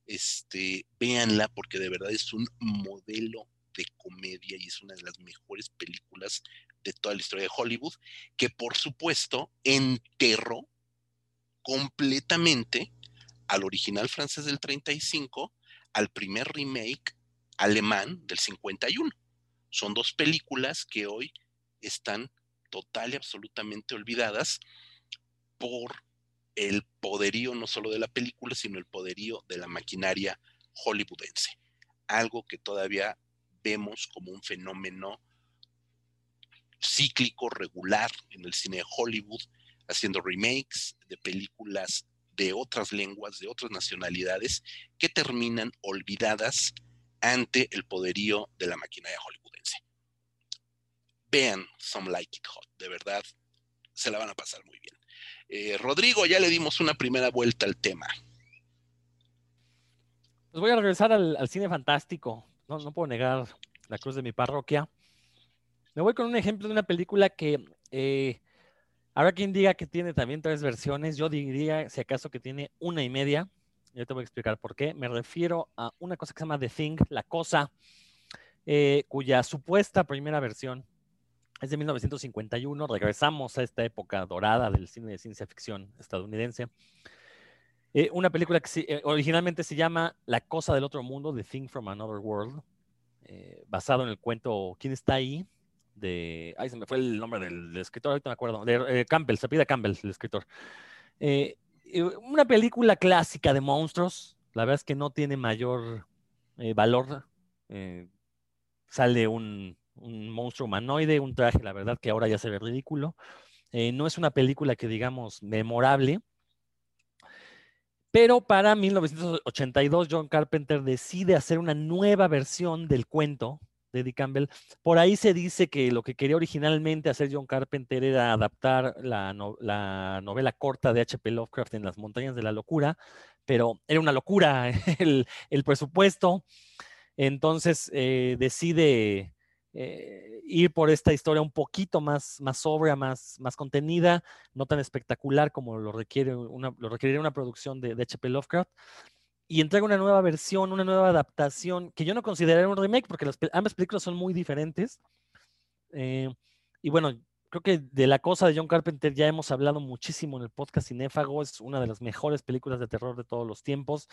Este, véanla porque de verdad es un modelo de comedia y es una de las mejores películas de toda la historia de Hollywood, que por supuesto enterró completamente al original francés del 35, al primer remake alemán del 51. Son dos películas que hoy están total y absolutamente olvidadas por el poderío no solo de la película, sino el poderío de la maquinaria hollywoodense. Algo que todavía vemos como un fenómeno cíclico, regular en el cine de Hollywood, haciendo remakes de películas de otras lenguas, de otras nacionalidades, que terminan olvidadas ante el poderío de la maquinaria Hollywood vean Some Like It Hot, de verdad, se la van a pasar muy bien. Eh, Rodrigo, ya le dimos una primera vuelta al tema. Pues voy a regresar al, cine fantástico. No, no, puedo negar la cruz de mi parroquia. Me voy con un ejemplo de una película que eh, habrá quien diga que tiene también tres versiones. Yo diría, si acaso, que tiene una y media. Yo te voy a explicar por qué. Me refiero a una cosa que se llama The Thing, la cosa, eh, cuya supuesta primera versión es de 1951, regresamos a esta época dorada del cine de ciencia ficción estadounidense. Eh, una película que eh, originalmente se llama La cosa del otro mundo, The Thing from Another World, eh, basado en el cuento ¿Quién está ahí? de, ay, se me fue el nombre del, escritor, ahorita me acuerdo, de Campbell, se pide Campbell, el escritor. una película clásica de monstruos, la verdad es que no tiene mayor valor. sale un un monstruo humanoide, un traje, la verdad que ahora ya se ve ridículo. Eh, no es una película que digamos memorable, pero para 1982 John Carpenter decide hacer una nueva versión del cuento de Eddie Campbell. Por ahí se dice que lo que quería originalmente hacer John Carpenter era adaptar la, novela corta de H.P. Lovecraft en las montañas de la locura, pero era una locura (laughs) el, presupuesto. Entonces eh, decide eh, ir por esta historia un poquito más, más sobria, más, más contenida, no tan espectacular como lo requiere una, lo requeriría una producción de, H.P. Lovecraft. Y entrega una nueva versión, una nueva adaptación, que yo no consideraría un remake, porque las, ambas películas son muy diferentes. Eh, y bueno, creo que de la cosa de John Carpenter ya hemos hablado muchísimo en el podcast Cinéfago, es una de las mejores películas de terror de todos los tiempos.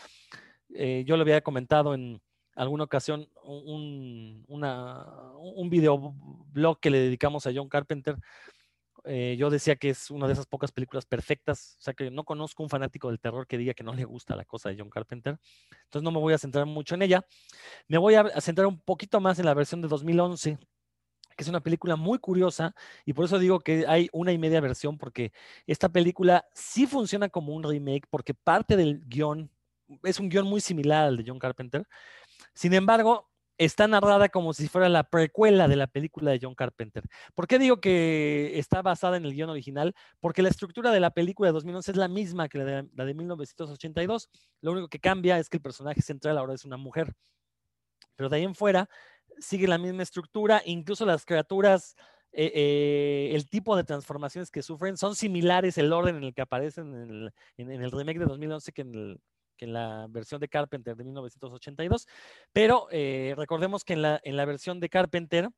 Eh, yo lo había comentado en, alguna ocasión un, una, un videoblog que le dedicamos a John Carpenter. Eh, yo decía que es una de esas pocas películas perfectas, o sea que no conozco un fanático del terror que diga que no le gusta la cosa de John Carpenter, entonces no me voy a centrar mucho en ella. Me voy a centrar un poquito más en la versión de 2011, que es una película muy curiosa y por eso digo que hay una y media versión, porque esta película sí funciona como un remake, porque parte del guion es un guion muy similar al de John Carpenter, sin embargo, está narrada como si fuera la precuela de la película de John Carpenter. ¿Por qué digo que está basada en el guion original? Porque la estructura de la película de 2011 es la misma que la de, 1982. Lo único que cambia es que el personaje central ahora es una mujer. Pero de ahí en fuera sigue la misma estructura, incluso las criaturas, eh, eh, el tipo de transformaciones que sufren son similares, el orden en el que aparecen en el, en el remake de 2011 que en el, en la versión de Carpenter de 1982. Pero eh, recordemos que en la, en la versión de Carpenter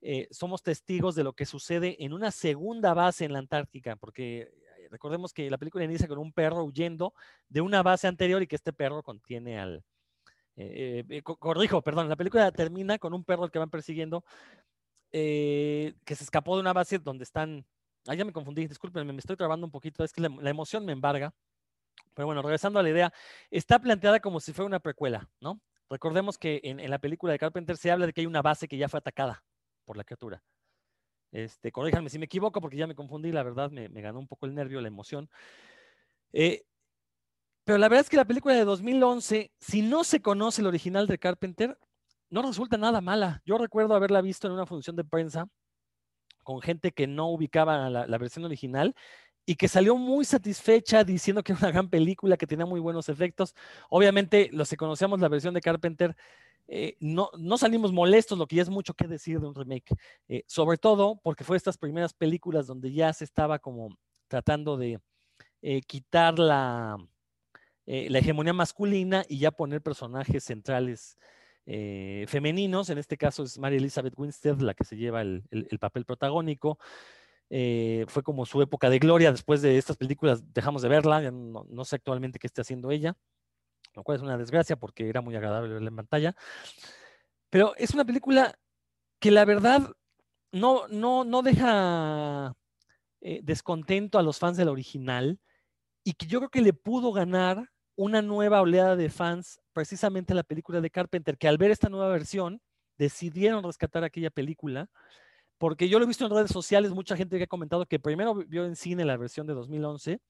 eh, somos testigos de lo que sucede en una segunda base en la Antártica, porque eh, recordemos que la película inicia con un perro huyendo de una base anterior y que este perro contiene al... corrijo, perdón, la película termina con un perro al que van persiguiendo eh, que se escapó de una base donde están. Ah, ya me confundí, discúlpenme, me estoy trabando un poquito, es que la, emoción me embarga. Pero bueno, regresando a la idea, está planteada como si fuera una precuela, ¿no? Recordemos que en, la película de Carpenter se habla de que hay una base que ya fue atacada por la criatura. Este, corríjanme si me equivoco porque ya me confundí, la verdad me, ganó un poco el nervio, la emoción. Eh, pero la verdad es que la película de 2011, si no se conoce el original de Carpenter, no resulta nada mala. Yo recuerdo haberla visto en una función de prensa con gente que no ubicaba la, la versión original y que salió muy satisfecha diciendo que era una gran película, que tenía muy buenos efectos. Obviamente, los que conocíamos la versión de Carpenter, eh, no, no, salimos molestos, lo que ya es mucho que decir de un remake, eh, sobre todo porque fue estas primeras películas donde ya se estaba como tratando de eh, quitar la, la hegemonía masculina y ya poner personajes centrales femeninos, en este caso es Mary Elizabeth Winstead la que se lleva el, el papel protagónico, eh, fue como su época de gloria. Después de estas películas dejamos de verla, no, sé actualmente qué esté haciendo ella, lo cual es una desgracia porque era muy agradable verla en pantalla. Pero es una película que la verdad no, no, no deja eh, descontento a los fans del original y que yo creo que le pudo ganar una nueva oleada de fans precisamente a la película de Carpenter, que al ver esta nueva versión decidieron rescatar aquella película porque yo lo he visto en redes sociales, mucha gente que ha comentado que primero vio en cine la versión de 2011,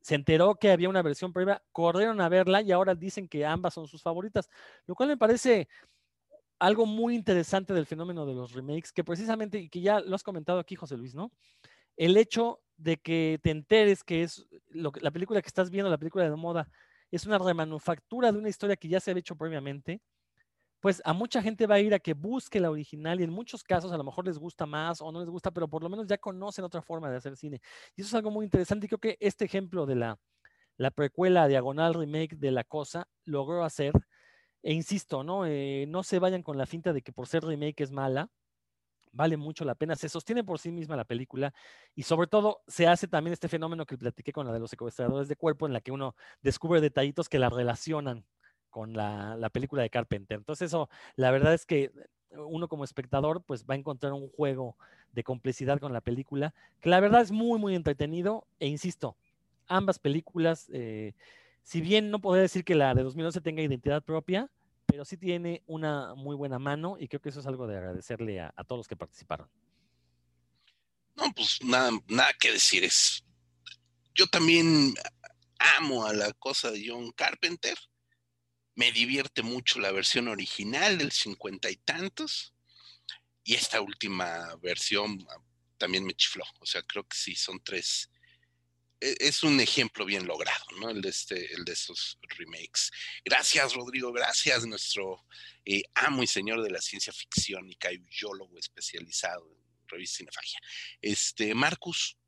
se enteró que había una versión previa, corrieron a verla y ahora dicen que ambas son sus favoritas, lo cual me parece algo muy interesante del fenómeno de los remakes, que precisamente, y que ya lo has comentado aquí, José Luis, ¿no? El hecho de que te enteres que es la película que estás viendo, la película de moda, es una remanufactura de una historia que ya se había hecho previamente, pues a mucha gente va a ir a que busque la original y en muchos casos a lo mejor les gusta más o no les gusta, pero por lo menos ya conocen otra forma de hacer cine. Y eso es algo muy interesante creo que este ejemplo de la, la precuela diagonal remake de La Cosa logró hacer, e insisto, ¿no? Eh, no se vayan con la finta de que por ser remake es mala, vale mucho la pena, se sostiene por sí misma la película y sobre todo se hace también este fenómeno que platiqué con la de los secuestradores de cuerpo en la que uno descubre detallitos que la relacionan con la, película de Carpenter. Entonces eso, la verdad es que uno como espectador pues va a encontrar un juego de complicidad con la película, que la verdad es muy, muy entretenido e insisto, ambas películas, eh, si bien no podría decir que la de 2011 tenga identidad propia, pero sí tiene una muy buena mano y creo que eso es algo de agradecerle a, a todos los que participaron. No, pues nada, nada que decir es. Yo también amo a la cosa de John Carpenter me divierte mucho la versión original del cincuenta y tantos. Y esta última versión ah, también me chifló. O sea, creo que sí, son tres. E, es un ejemplo bien logrado, ¿no? El de, este, el de estos remakes. Gracias, Rodrigo. Gracias, nuestro eh, amo y señor de la ciencia ficción y cayólogo especializado en revista Cinefagia. Este, Marcus.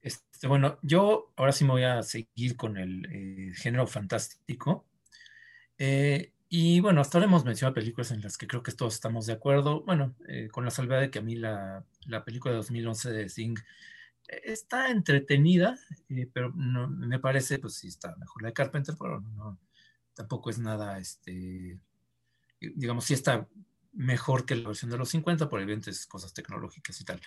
Este, bueno, yo ahora sí me voy a seguir con el eh, género fantástico. Eh, y bueno, hasta ahora hemos mencionado películas en las que creo que todos estamos de acuerdo. Bueno, eh, con la salvedad de que a mí la, la película de 2011 de Sing eh, está entretenida, pero no, me parece, pues sí está mejor la de Carpenter, pero no, tampoco es nada, este, digamos, sí está mejor que la versión de los 50 por evidentes cosas tecnológicas y tal.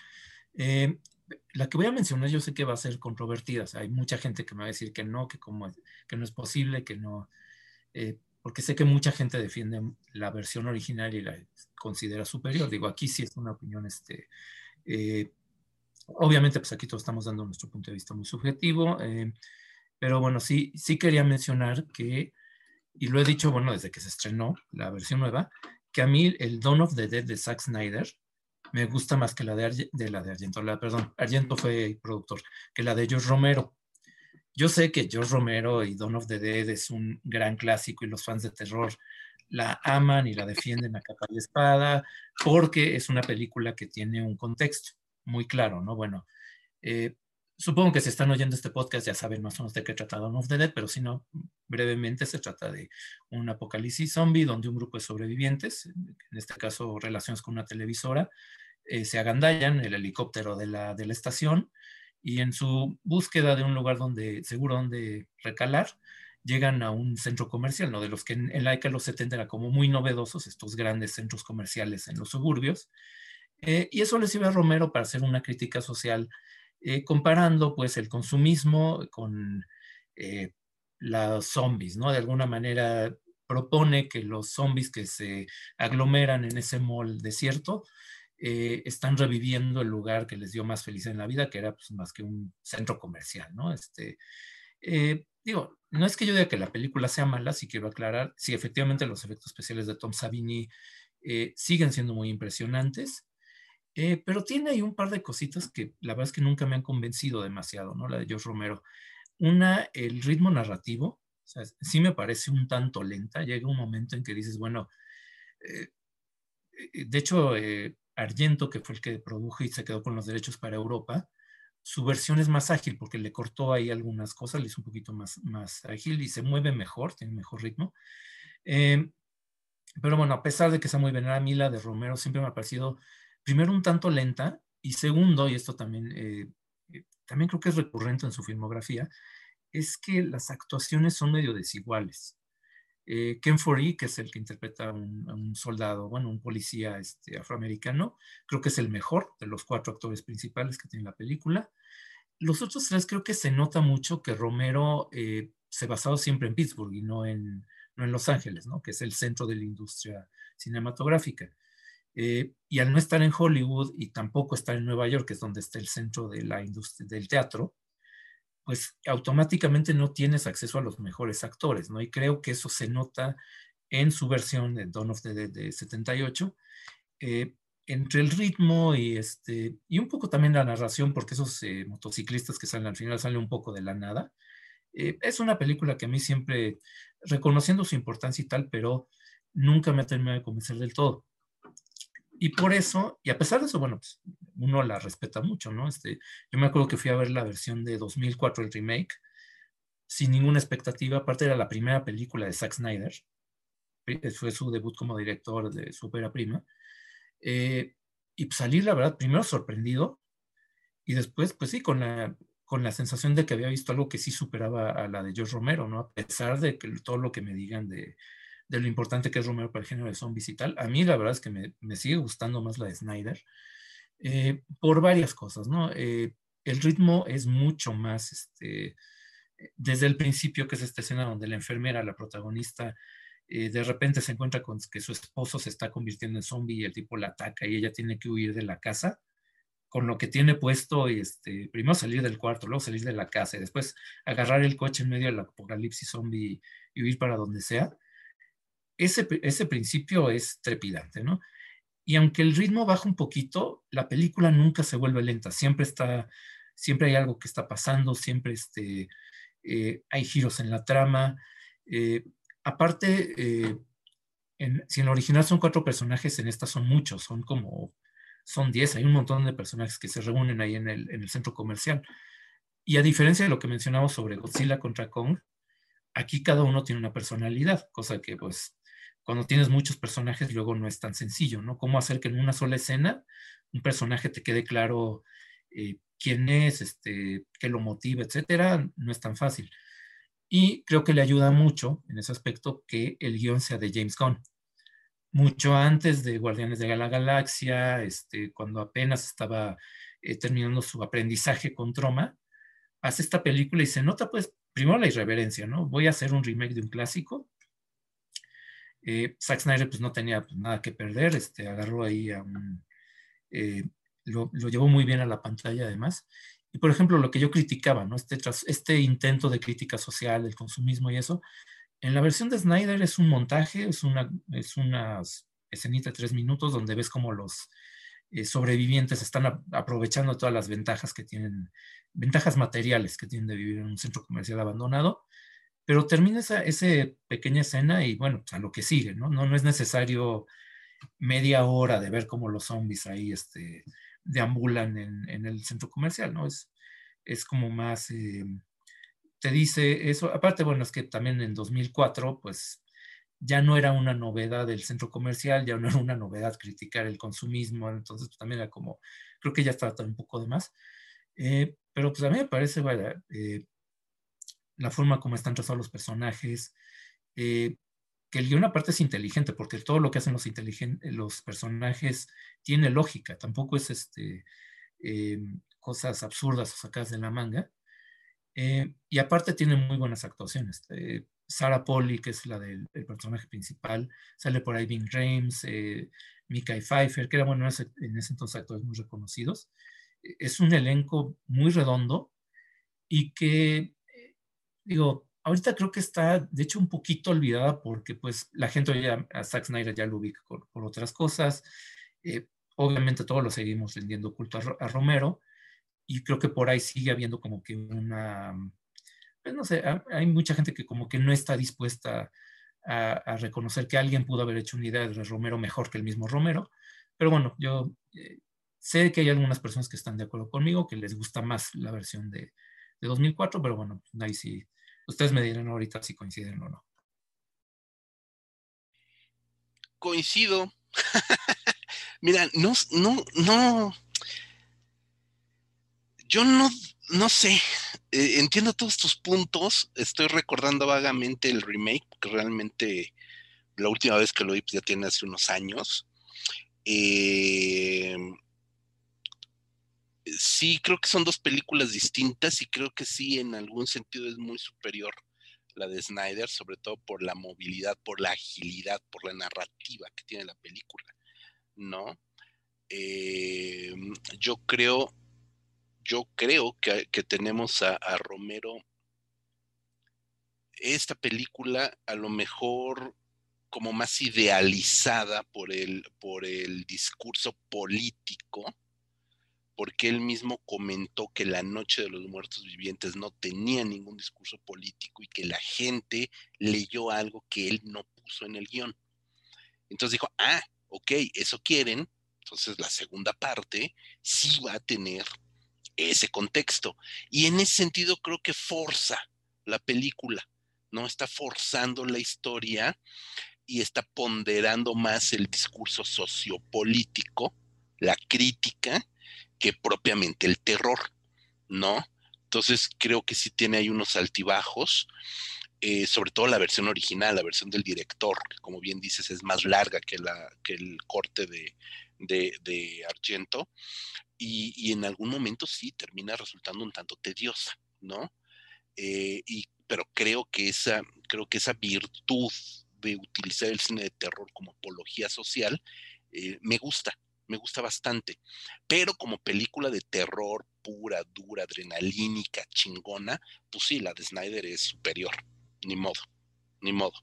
la que voy a mencionar yo sé que va a ser controvertida, hay mucha gente que me va a decir que no, que, como, que no es posible, que no porque sé que mucha gente defiende la versión original y la considera superior. Digo, aquí sí es una opinión, este, eh, obviamente, pues aquí todos estamos dando nuestro punto de vista muy subjetivo, eh, pero bueno, sí, sí quería mencionar que, y lo he dicho, bueno, desde que se estrenó la versión nueva, que a mí el Dawn of the Dead de Zack Snyder me gusta más que la de, de la de Argento, la, perdón, Argento fue productor, que la de George Romero. Yo sé que George Romero y Dawn of the Dead es un gran clásico y los fans de terror la aman y la defienden a capa y espada porque es una película que tiene un contexto muy claro, ¿no? Bueno, eh, supongo que si están oyendo este podcast ya saben más o menos de qué trata Dawn of the Dead, pero si no, brevemente se trata de un apocalipsis zombie donde un grupo de sobrevivientes, en este caso relaciones con una televisora, eh, se agandallan el helicóptero de la, de la estación y en su búsqueda de un lugar donde seguro donde recalar, llegan a un centro comercial, ¿no? De los que en, la década de los 70 era como muy novedosos, estos grandes centros comerciales en los suburbios. Eh, y eso le sirve a Romero para hacer una crítica social, comparando pues el consumismo con los zombies, ¿no? De alguna manera propone que los zombies que se aglomeran en ese mall desierto eh, están reviviendo el lugar que les dio más felicidad en la vida, que era pues, más que un centro comercial, ¿no? Este, eh, digo, no es que yo diga que la película sea mala, si quiero aclarar, si efectivamente los efectos especiales de Tom Savini eh, siguen siendo muy impresionantes, pero tiene ahí un par de cositas que la verdad es que nunca me han convencido demasiado, ¿no? La de George Romero. Una, el ritmo narrativo, o sea, sí me parece un tanto lenta. Llega un momento en que dices, bueno, eh, eh, de hecho, eh, Argento, que fue el que produjo y se quedó con los derechos para Europa, su versión es más ágil porque le cortó ahí algunas cosas, le hizo un poquito más, más ágil y se mueve mejor, tiene mejor ritmo. pero bueno, a pesar de que sea muy venerada, a de Romero siempre me ha parecido, primero, un tanto lenta y segundo, y esto también, también creo que es recurrente en su filmografía, es que las actuaciones son medio desiguales. Eh, Ken Foree, que es el que interpreta a un, soldado, bueno, un policía este, afroamericano, creo que es el mejor de los cuatro actores principales que tiene la película. Los otros tres creo que se nota mucho que Romero eh, se basado siempre en Pittsburgh y no en, no en Los Ángeles, ¿no? que es el centro de la industria cinematográfica. Eh, y al no estar en Hollywood y tampoco estar en Nueva York, que es donde está el centro de la industria del teatro, pues automáticamente no tienes acceso a los mejores actores, ¿no? Y creo que eso se nota en su versión de Dawn of the Dead de 78, eh, entre el ritmo y, este, y un poco también la narración, porque esos eh, motociclistas que salen al final salen un poco de la nada. Eh, es una película que a mí siempre, reconociendo su importancia y tal, pero nunca me ha terminado de convencer del todo. Y por eso, y a pesar de eso, bueno, pues uno la respeta mucho, ¿no? Este, yo me acuerdo que fui a ver la versión de 2004, el remake, sin ninguna expectativa. Aparte era la primera película de Zack Snyder. Fue su debut como director de su ópera prima. Eh, y salir, la verdad, primero sorprendido y después, pues sí, con la, con la sensación de que había visto algo que sí superaba a la de George Romero, ¿no? A pesar de que todo lo que me digan de, de lo importante que es Romero para el género de zombies y tal. A mí la verdad es que me, me sigue gustando más la de Snyder eh, por varias cosas, ¿no? Eh, el ritmo es mucho más, este, desde el principio, que es esta escena donde la enfermera, la protagonista, eh, de repente se encuentra con que su esposo se está convirtiendo en zombie y el tipo la ataca y ella tiene que huir de la casa con lo que tiene puesto este, primero salir del cuarto, luego salir de la casa y después agarrar el coche en medio del apocalipsis zombie y huir para donde sea ese, principio es trepidante, ¿no? Y aunque el ritmo baja un poquito, la película nunca se vuelve lenta, siempre está, siempre hay algo que está pasando, siempre este, eh, hay giros en la trama. Eh, aparte, eh, si en la original son cuatro personajes, en esta son muchos, son como, son diez, hay un montón de personajes que se reúnen ahí en el, en el centro comercial. Y a diferencia de lo que mencionamos sobre Godzilla contra Kong, aquí cada uno tiene una personalidad, cosa que pues cuando tienes muchos personajes luego no es tan sencillo, ¿no? Cómo hacer que en una sola escena un personaje te quede claro eh, quién es, este, qué lo motiva, etcétera, no es tan fácil. Y creo que le ayuda mucho en ese aspecto que el guion sea de James Gunn. Mucho antes de Guardianes de la Galaxia, este, cuando apenas estaba eh, terminando su aprendizaje con Troma, hace esta película y se nota, pues, primero la irreverencia, ¿no? Voy a hacer un remake de un clásico eh, Zack Snyder pues no tenía pues, nada que perder, este, agarró ahí a. Eh, lo, llevó muy bien a la pantalla además. Y por ejemplo, lo que yo criticaba, ¿no? Este, este intento de crítica social, del consumismo y eso, en la versión de Snyder es un montaje, es una, es una escenita de tres minutos donde ves como los eh, sobrevivientes están aprovechando todas las ventajas que tienen, ventajas materiales que tienen de vivir en un centro comercial abandonado pero termina esa, pequeña escena y bueno, pues, a lo que sigue, ¿no? ¿no? No es necesario media hora de ver cómo los zombies ahí este, deambulan en, el centro comercial, ¿no? Es, es como más, eh, te dice eso, aparte, bueno, es que también en 2004, pues ya no era una novedad del centro comercial, ya no era una novedad criticar el consumismo, entonces pues, también era como, creo que ya estaba un poco de más. Eh, pero pues a mí me parece, vaya, eh, la forma como están trazados los personajes, eh, que el guion aparte es inteligente, porque todo lo que hacen los, los personajes tiene lógica, tampoco es este, eh, cosas absurdas o sacadas de la manga. Eh, y aparte tiene muy buenas actuaciones. Eh, Sarah Polly, que es la del personaje principal, sale por ahí Bing James, eh, Mika Pfeiffer, que eran bueno, en ese, entonces actores muy reconocidos. Es un elenco muy redondo y que, digo, ahorita creo que está, de hecho, un poquito olvidada porque pues la gente ya, a Zack Snyder ya lo ubica por, otras cosas. obviamente todos lo seguimos vendiendo culto a Romero, y creo que por ahí sigue habiendo como que una, pues no sé, hay mucha gente que como que no está dispuesta a, reconocer que alguien pudo haber hecho una idea de Romero mejor que el mismo Romero, pero bueno, yo eh, sé que hay algunas personas que están de acuerdo conmigo, que les gusta más la versión de, de 2004, pero bueno, ahí sí, ustedes me dirán ahorita si coinciden o no. Coincido. (laughs) Mira, no, no, no, yo no, no sé, eh, entiendo todos tus puntos, estoy recordando vagamente el remake, porque realmente la última vez que lo vi pues, ya tiene hace unos años. Eh, sí, creo que son dos películas distintas y creo que sí, en algún sentido es muy superior la de Snyder, sobre todo por la movilidad, por la agilidad, por la narrativa que tiene la película, ¿no? Eh, yo creo yo creo que, tenemos a, Romero, esta película a lo mejor como más idealizada por el, por el discurso político, porque él mismo comentó que la Noche de los Muertos Vivientes no tenía ningún discurso político y que la gente leyó algo que él no puso en el guion. Entonces dijo, ah, ok, eso quieren, entonces la segunda parte sí va a tener ese contexto. Y en ese sentido creo que forza la película, ¿no? Está forzando la historia y está ponderando más el discurso sociopolítico, la crítica, que propiamente el terror, ¿no? Entonces creo que sí tiene ahí unos altibajos, eh, sobre todo la versión original, la versión del director, que como bien dices es más larga que, la, que el corte de, de, Argento, y, en algún momento sí termina resultando un tanto tediosa, ¿no? Eh, y, pero creo que, esa, creo que esa virtud de utilizar el cine de terror como apología social eh, me gusta, me gusta bastante. Pero como película de terror pura, dura, adrenalínica, chingona, pues sí, la de Snyder es superior, ni modo, ni modo.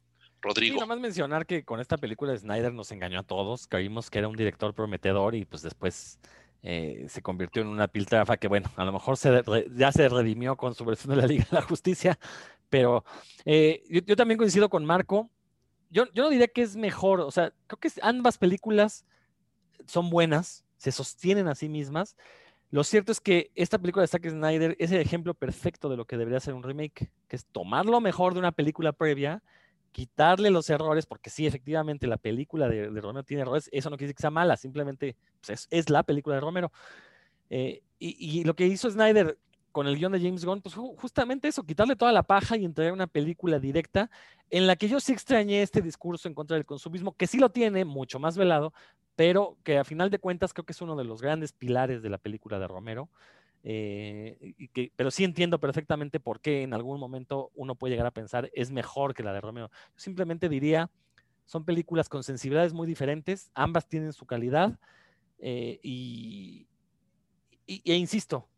Rodrigo. Y nada más mencionar que con esta película de Snyder nos engañó a todos, creímos que era un director prometedor y pues después eh, se convirtió en una piltrafa que, bueno, a lo mejor se ya se redimió con su versión de la Liga de la Justicia, pero eh, yo, también coincido con Marco. Yo, yo no diría que es mejor, o sea, creo que ambas películas son buenas, se sostienen a sí mismas. Lo cierto es que esta película de Zack Snyder es el ejemplo perfecto de lo que debería ser un remake, que es tomar lo mejor de una película previa quitarle los errores, porque sí, efectivamente, la película de, Romero tiene errores, eso no quiere decir que sea mala, simplemente pues, es, la película de Romero. Eh, y, lo que hizo Snyder con el guion de James Gunn, pues justamente eso, quitarle toda la paja y entregar una película directa en la que yo sí extrañé este discurso en contra del consumismo, que sí lo tiene, mucho más velado, pero que a final de cuentas creo que es uno de los grandes pilares de la película de Romero. Eh, pero sí entiendo perfectamente por qué en algún momento uno puede llegar a pensar es mejor que la de Romeo. simplemente diría, son películas con sensibilidades muy diferentes, ambas tienen su calidad eh, y, e insisto,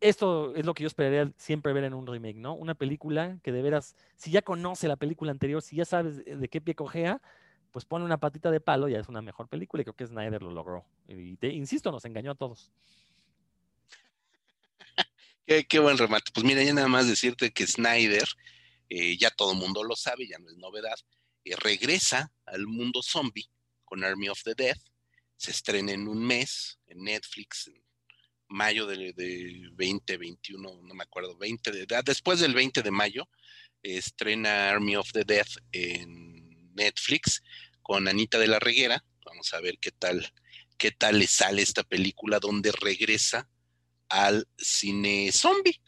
esto es lo que yo esperaría siempre ver en un remake, ¿no? Una película que de veras, si ya conoce la película anterior, si ya sabes de qué pie cojea, pues pone una patita de palo, ya es una mejor película y creo que Snyder lo logró. Y te, insisto, nos engañó a todos. (laughs) Qué, buen remate. Pues mira, ya nada más decirte que Snyder, eh, ya todo el mundo lo sabe, ya no es novedad, eh, regresa al mundo zombie con Army of the Dead. Se estrena en un mes en Netflix, en mayo de, 2021, no me acuerdo, 20 de, ah, después del 20 de mayo, estrena Army of the Dead en Netflix con Anita de la Reguera. Vamos a ver qué tal, qué tal le sale esta película donde regresa al cine zombie.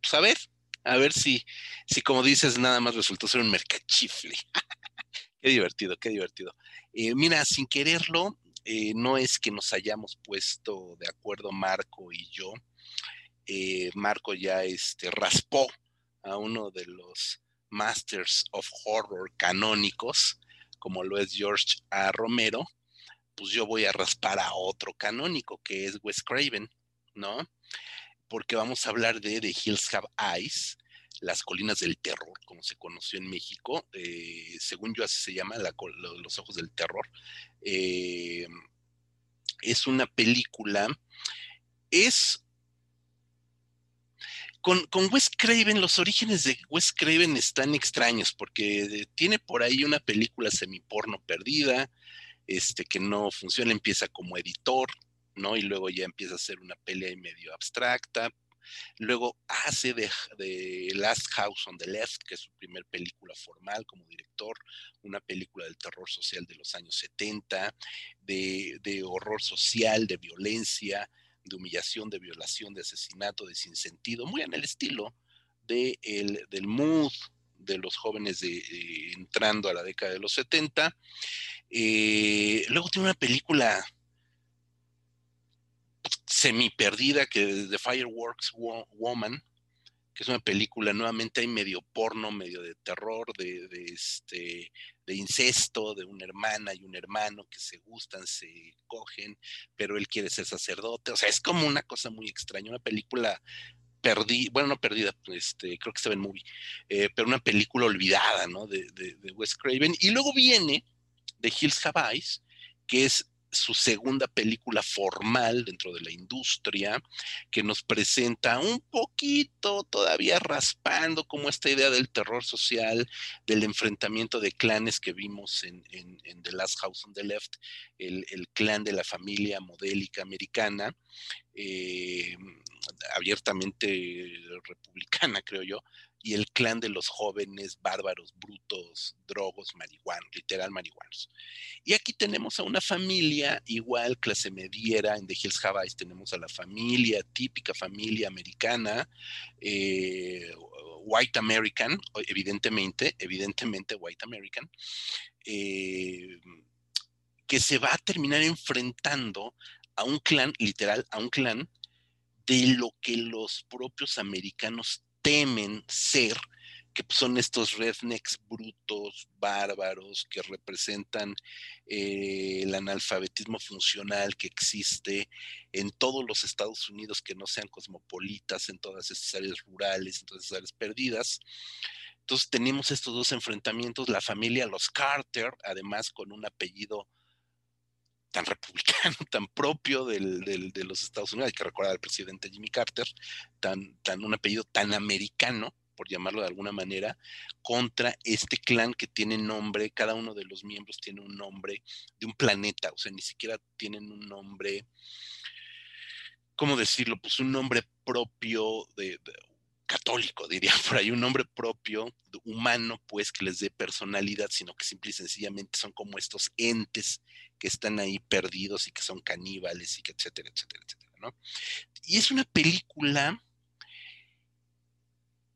Pues a ver, a ver si, si como dices, nada más resultó ser un mercachifle. (laughs) Qué divertido, qué divertido. Eh, mira, sin quererlo, eh, no es que nos hayamos puesto de acuerdo Marco y yo. Eh, Marco ya este, raspó a uno de los Masters of Horror canónicos, como lo es George A. Romero, pues yo voy a raspar a otro canónico, que es Wes Craven, ¿no? Porque vamos a hablar de The Hills Have Eyes, las colinas del terror, como se conoció en México, eh, según yo así se llama, Los ojos del terror. Eh, es una película, es... Con, con, Wes Craven, los orígenes de Wes Craven están extraños porque tiene por ahí una película semiporno perdida, este, que no funciona, empieza como editor, ¿no? Y luego ya empieza a ser una pelea medio abstracta, Luego hace de, Last House on the Left, que es su primer película formal como director, una película del terror social de los años 70, de, horror social, de violencia, de humillación, de violación, de asesinato, de sinsentido, muy en el estilo de del mood de los jóvenes de, eh, entrando a la década de los 70. Eh, luego tiene una película semi perdida que de Fireworks Woman, que es una película nuevamente hay medio porno, medio de terror, de, este de incesto, de una hermana y un hermano que se gustan, se cogen, pero él quiere ser sacerdote. O sea, es como una cosa muy extraña, una película perdida, bueno, no perdida, este, creo que estaba en movie, eh, pero una película olvidada, ¿no? De, de, de Wes Craven. Y luego viene de Hills Have Eyes, que es su segunda película formal dentro de la industria, que nos presenta un poquito todavía raspando como esta idea del terror social, del enfrentamiento de clanes que vimos en, The Last House on the Left, el, clan de la familia modélica americana, eh, abiertamente republicana, creo yo, y el clan de los jóvenes bárbaros, brutos, drogos, marihuanos, literal marihuanos. Y aquí tenemos a una familia igual, clase mediera, en The Hills Have tenemos a la familia, típica familia americana, eh, white American, evidentemente, evidentemente white American, eh, que se va a terminar enfrentando a un clan, literal, a un clan de lo que los propios americanos temen ser, que son estos rednecks brutos, bárbaros, que representan eh, el analfabetismo funcional que existe en todos los Estados Unidos que no sean cosmopolitas, en todas esas áreas rurales, en todas esas áreas perdidas. Entonces tenemos estos dos enfrentamientos, la familia, los Carter, además con un apellido tan republicano, (laughs) tan propio del, de los Estados Unidos, hay que recordar al presidente Jimmy Carter, tan, tan un apellido tan americano, por llamarlo de alguna manera, contra este clan que tiene nombre, cada uno de los miembros tiene un nombre de un planeta, o sea, ni siquiera tienen un nombre, ¿cómo decirlo? Pues un nombre propio de católico, (laughs) diría por ahí, un nombre propio, humano, pues, que les dé personalidad, sino que simple y sencillamente son como estos entes que están ahí perdidos y que son caníbales y que etcétera, etcétera, etcétera, ¿no? Y es una película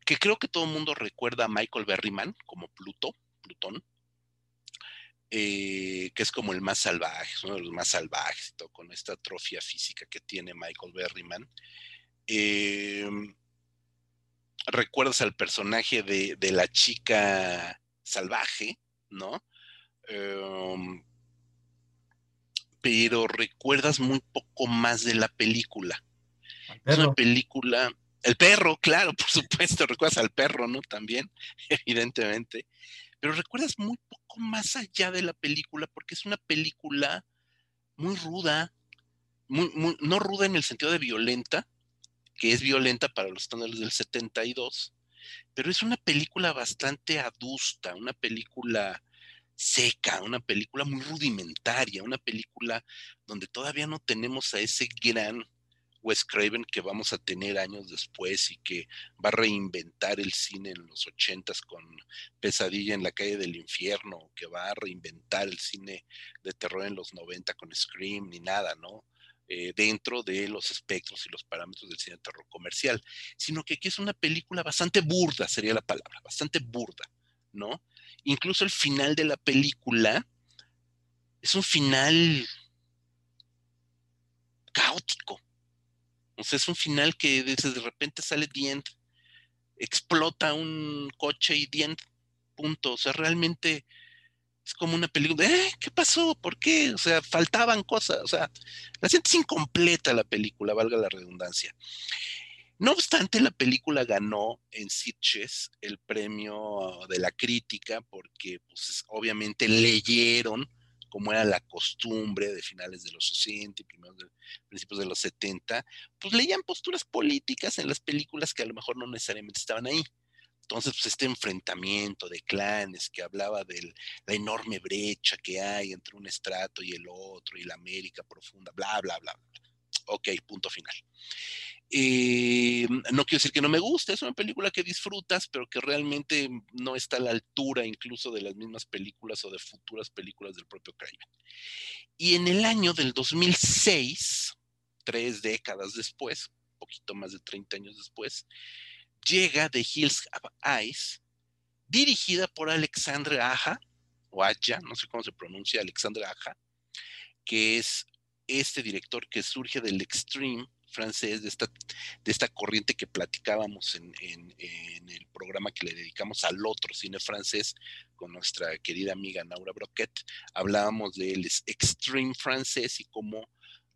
que creo que todo el mundo recuerda a Michael Berryman como Pluto, Plutón, eh, que es como el más salvaje, es uno de los más salvajes, con esta atrofia física que tiene Michael Berryman. Eh, recuerdas al personaje de, la chica salvaje, ¿no? Em, pero recuerdas muy poco más de la película. Es una película. El perro, claro, por supuesto, recuerdas al perro, ¿no? También, (laughs) evidentemente. Pero recuerdas muy poco más allá de la película, porque es una película muy ruda, muy, muy, no ruda en el sentido de violenta, que es violenta para los estándares del 72, pero es una película bastante adusta, una película seca, una película muy rudimentaria, una película donde todavía no tenemos a ese gran Wes Craven que vamos a tener años después y que va a reinventar el cine en los ochentas con Pesadilla en la calle del infierno, que va a reinventar el cine de terror en los 90 con Scream, ni nada, ¿no? Eh, dentro de los espectros y los parámetros del cine de terror comercial, sino que aquí es una película bastante burda, sería la palabra, bastante burda, ¿no? Incluso el final de la película es un final caótico. O sea, es un final que de repente sale Dient, explota un coche y Dient, punto. O sea, realmente es como una película, ¿eh? ¿Qué pasó? ¿Por qué? O sea, faltaban cosas. O sea, la gente es incompleta la película, valga la redundancia. No obstante, la película ganó en Sitges el premio de la crítica porque pues, obviamente leyeron como era la costumbre de finales de los 60 y primeros de, principios de los 70, pues leían posturas políticas en las películas que a lo mejor no necesariamente estaban ahí. Entonces, pues este enfrentamiento de clanes que hablaba de la enorme brecha que hay entre un estrato y el otro y la América profunda, bla, bla, bla. bla. Ok, punto final. Eh, no quiero decir que no me guste, es una película que disfrutas, pero que realmente no está a la altura incluso de las mismas películas o de futuras películas del propio Craven. Y en el año del 2006, tres décadas después, poquito más de 30 años después, llega The Hills of Eyes, dirigida por Alexandre Aja, o Aja, no sé cómo se pronuncia, Alexandre Aja, que es este director que surge del Extreme francés, de esta, de esta corriente que platicábamos en, el programa que le dedicamos al otro cine francés con nuestra querida amiga Naura Broquet, hablábamos del extreme francés y cómo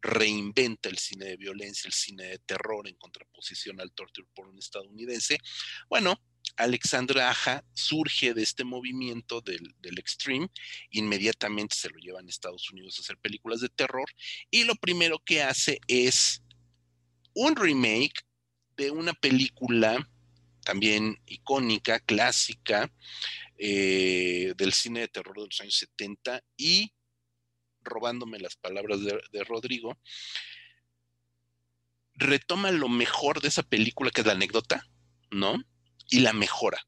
reinventa el cine de violencia, el cine de terror en contraposición al torture por un estadounidense. Bueno, Alexandra Aja surge de este movimiento del, del, extreme, inmediatamente se lo lleva a Estados Unidos a hacer películas de terror y lo primero que hace es un remake de una película también icónica, clásica, eh, del cine de terror de los años 70 y, robándome las palabras de, Rodrigo, retoma lo mejor de esa película, que es la anécdota, ¿no? Y la mejora.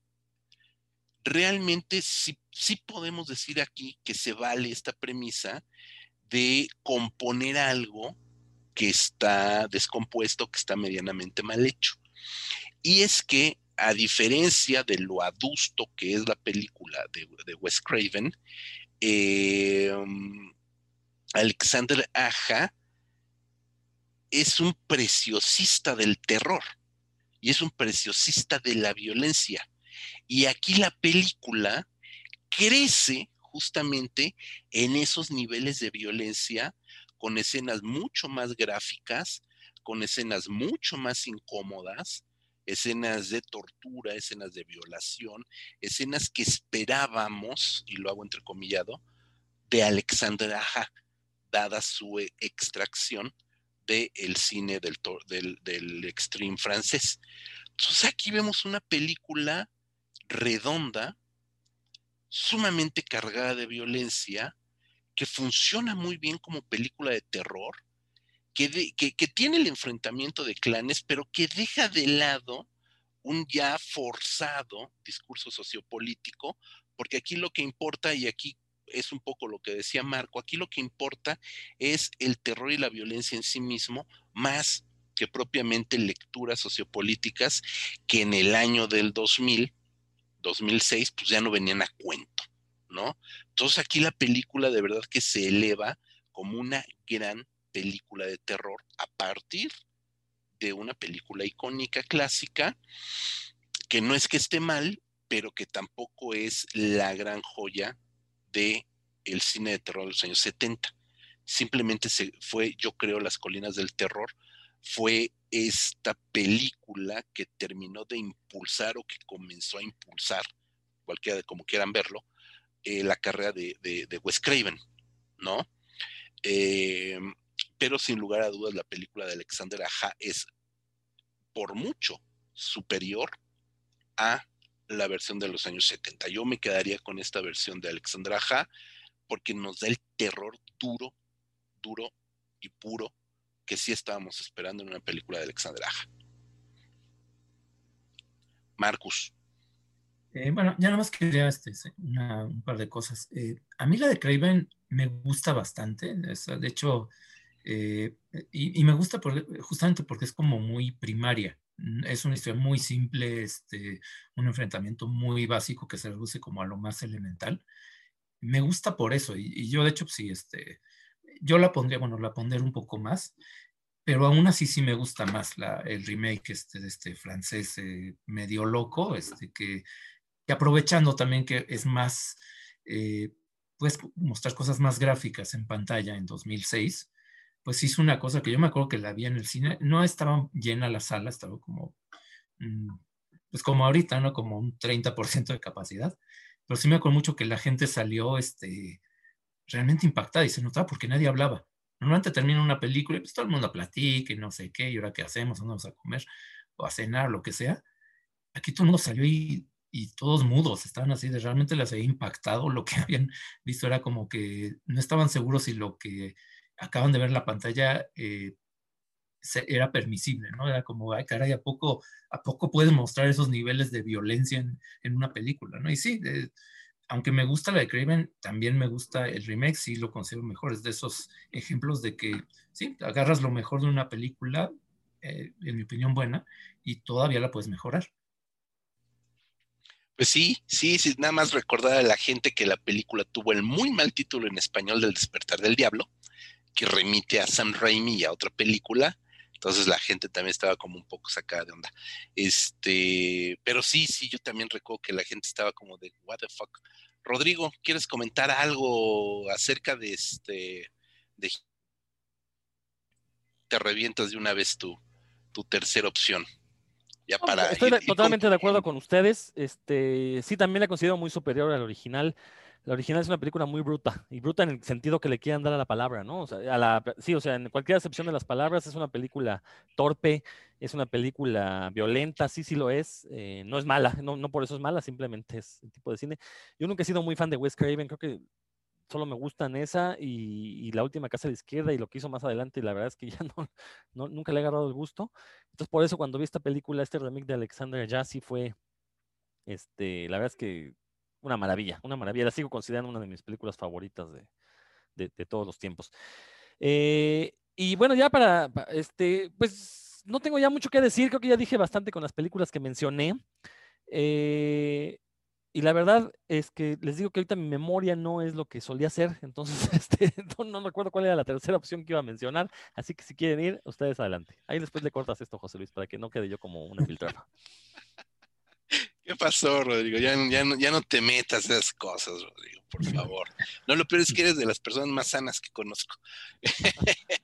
Realmente sí, sí podemos decir aquí que se vale esta premisa de componer algo que está descompuesto, que está medianamente mal hecho. Y es que, a diferencia de lo adusto que es la película de, Wes Craven, em, Alexander Aja es un preciosista del terror y es un preciosista de la violencia. Y aquí la película crece justamente en esos niveles de violencia con escenas mucho más gráficas, con escenas mucho más incómodas, escenas de tortura, escenas de violación, escenas que esperábamos, y lo hago entrecomillado, de Alexander Aja, dada su e, extracción del cine del, del, extreme francés. Entonces aquí vemos una película redonda, sumamente cargada de violencia, que funciona muy bien como película de terror, que, que, tiene el enfrentamiento de clanes, pero que deja de lado un ya forzado discurso sociopolítico, porque aquí lo que importa, y aquí es un poco lo que decía Marco, aquí lo que importa es el terror y la violencia en sí mismo, más que propiamente lecturas sociopolíticas que en el año del 2000, 2006, pues ya no venían a cuento. ¿no? Entonces aquí la película de verdad que se eleva como una gran película de terror a partir de una película icónica clásica que no es que esté mal, pero que tampoco es la gran joya de el cine de terror de los años 70. Simplemente se fue, yo creo, Las Colinas del Terror, fue esta película que terminó de impulsar o que comenzó a impulsar, cualquiera de como quieran verlo, eh, la carrera de, de, Wes Craven, ¿no? Eh, pero sin lugar a dudas la película de Alexander Aja es por mucho superior a la versión de los años 70. Yo me quedaría con esta versión de Alexander Aja porque nos da el terror duro, duro y puro que sí estábamos esperando en una película de Alexander Aja. Marcus. Eh, bueno, ya nada más quería este, un par de cosas. Eh, a mí la de Craven me gusta bastante. de hecho, eh, y, me gusta justamente porque es como muy primaria. Mm, es una historia muy simple, este, un enfrentamiento muy básico que se reduce como a lo más elemental. Me gusta por eso, y, yo de hecho, sí, este, yo la pondría, bueno, la pondré un poco más, pero aún así sí me gusta más la, el remake este, de este francés eh, medio loco, este, que, aprovechando también que es más, eh, puedes mostrar cosas más gráficas en pantalla en 2006, pues hizo una cosa que yo me acuerdo que la vi en el cine, no estaba llena la sala, estaba como, mm, pues como ahorita, ¿no? Como un 30% de capacidad, pero sí me acuerdo mucho que la gente salió, este, realmente impactada y se notaba porque nadie hablaba. Normalmente termina una película y pues todo el mundo platica y no sé qué, y ahora qué hacemos, ¿Dónde vamos a comer o a cenar, lo que sea. Aquí todo el mundo salió y, y todos mudos, estaban así de realmente les había impactado lo que (laughs) habían visto, era como que no estaban seguros si lo que acaban de ver la pantalla eh, era permisible, ¿no? Era como, ay, caray, ¿a poco, ¿a poco puedes mostrar esos niveles de violencia en, en una película, ¿no? Y sí, aunque me gusta la de Craven, también me gusta el remake, sí lo considero mejor. Es de esos ejemplos de que, sí, agarras lo mejor de una película, eh, en mi opinión buena, y todavía la puedes mejorar. Pues sí, sí, sí, nada más recordar a la gente que la película tuvo el muy mal título en español del despertar del diablo, que remite a Sam Raimi y a otra película. Entonces la gente también estaba como un poco sacada de onda. Este, pero sí, sí, yo también recuerdo que la gente estaba como de what the fuck. Rodrigo, ¿quieres comentar algo acerca de este de te revientas de una vez tu, tu tercera opción? Ya para estoy totalmente de acuerdo con ustedes. Este, sí, también la considero muy superior al original. La original es una película muy bruta, y bruta en el sentido que le quieran dar a la palabra, ¿no? O sea, a la, sí, o sea, en cualquier acepción de las palabras es una película torpe, es una película violenta, sí, sí lo es, eh, no es mala, no, no por eso es mala, simplemente es el tipo de cine. Yo nunca he sido muy fan de Wes Craven, creo que solo me gustan esa y, la última casa de la izquierda y lo que hizo más adelante, y la verdad es que (laughs) ya no, no, nunca le he agarrado el gusto. Entonces, por eso cuando vi esta película, este remake de Alexander Jassy fue, este, la verdad es que una maravilla, una maravilla. La sigo considerando una de mis películas favoritas de, todos los tiempos. Eh, y bueno, ya para, este, pues no tengo ya mucho que decir, creo que ya dije bastante con las películas que mencioné. Eh, y la verdad es que les digo que ahorita mi memoria no es lo que solía ser, entonces (laughs) este, no, no, recuerdo cuál era la tercera opción que iba a mencionar, así que si quieren ir, ustedes adelante. Ahí después le cortas esto, José Luis, para que no quede yo como una filtrada. (laughs) ¿Qué pasó, Rodrigo? Ya, ya, no, ya no te metas esas cosas, Rodrigo, por (laughs) favor. No, lo peor es que eres de las personas más sanas que conozco. (laughs)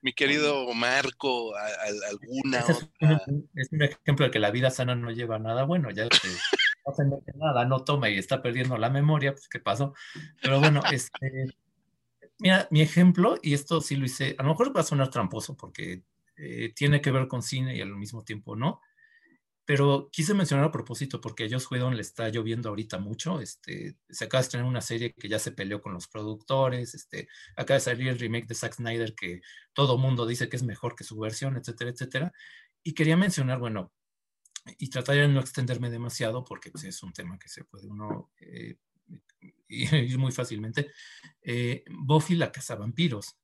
Mi querido Marco, ¿alguna otra? Es un ejemplo de que la vida sana no lleva nada bueno, ya este, no se mete nada, no toma y está perdiendo la memoria, pues ¿qué pasó? Pero bueno, (laughs) este, mira, mi ejemplo, y esto sí lo hice, a lo mejor va a sonar tramposo porque eh, tiene que ver con cine y al mismo tiempo no, pero quise mencionar a propósito porque a Joss Whedon le está lloviendo ahorita mucho. Este, se acaba de estrenar una serie que ya se peleó con los productores. Este, acaba de salir el remake de Zack Snyder que todo mundo dice que es mejor que su versión, etcétera, etcétera. Y quería mencionar, bueno, y tratar de no extenderme demasiado porque pues, es un tema que se puede uno eh, (laughs) ir muy fácilmente. Eh, Buffy la casa vampiros,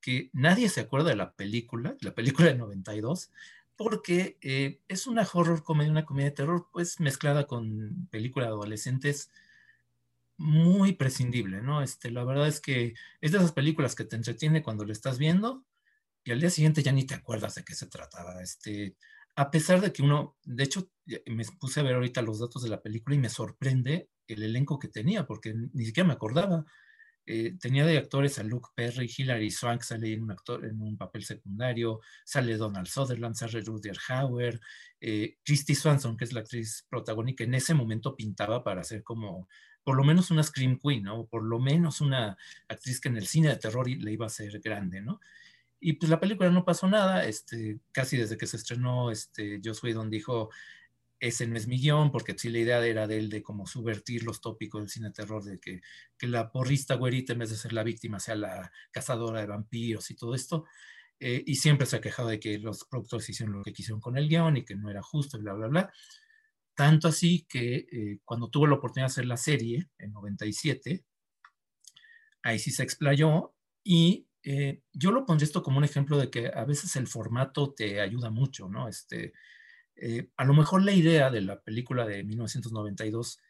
que nadie se acuerda de la película, la película de 92, porque eh, es una horror comedia, una comedia de terror, pues mezclada con película de adolescentes muy prescindible, ¿no? Este, la verdad es que es de esas películas que te entretiene cuando lo estás viendo y al día siguiente ya ni te acuerdas de qué se trataba. Este, a pesar de que uno, de hecho, me puse a ver ahorita los datos de la película y me sorprende el elenco que tenía, porque ni siquiera me acordaba. Eh, tenía de actores a Luke Perry, Hilary Swank sale en un, actor, en un papel secundario, sale Donald Sutherland, sale Rudyard Hauer, eh, Christy Swanson, que es la actriz protagónica, en ese momento pintaba para ser como por lo menos una Scream Queen, ¿no? Por lo menos una actriz que en el cine de terror le iba a ser grande, ¿no? Y pues la película no pasó nada, este, casi desde que se estrenó, este, Joss Whedon dijo, ese no es mi guion, porque sí la idea era de él de como subvertir los tópicos del cine terror, de que, que, la porrista güerita en vez de ser la víctima sea la cazadora de vampiros y todo esto. Eh, y siempre se ha quejado de que los productores hicieron lo que quisieron con el guion y que no era justo, bla, bla, bla. Tanto así que eh, cuando tuvo la oportunidad de hacer la serie en 97, ahí sí se explayó y eh, yo lo pondré esto como un ejemplo de que a veces el formato te ayuda mucho, ¿no? Este, Eh, a lo mejor la idea de la película de 1992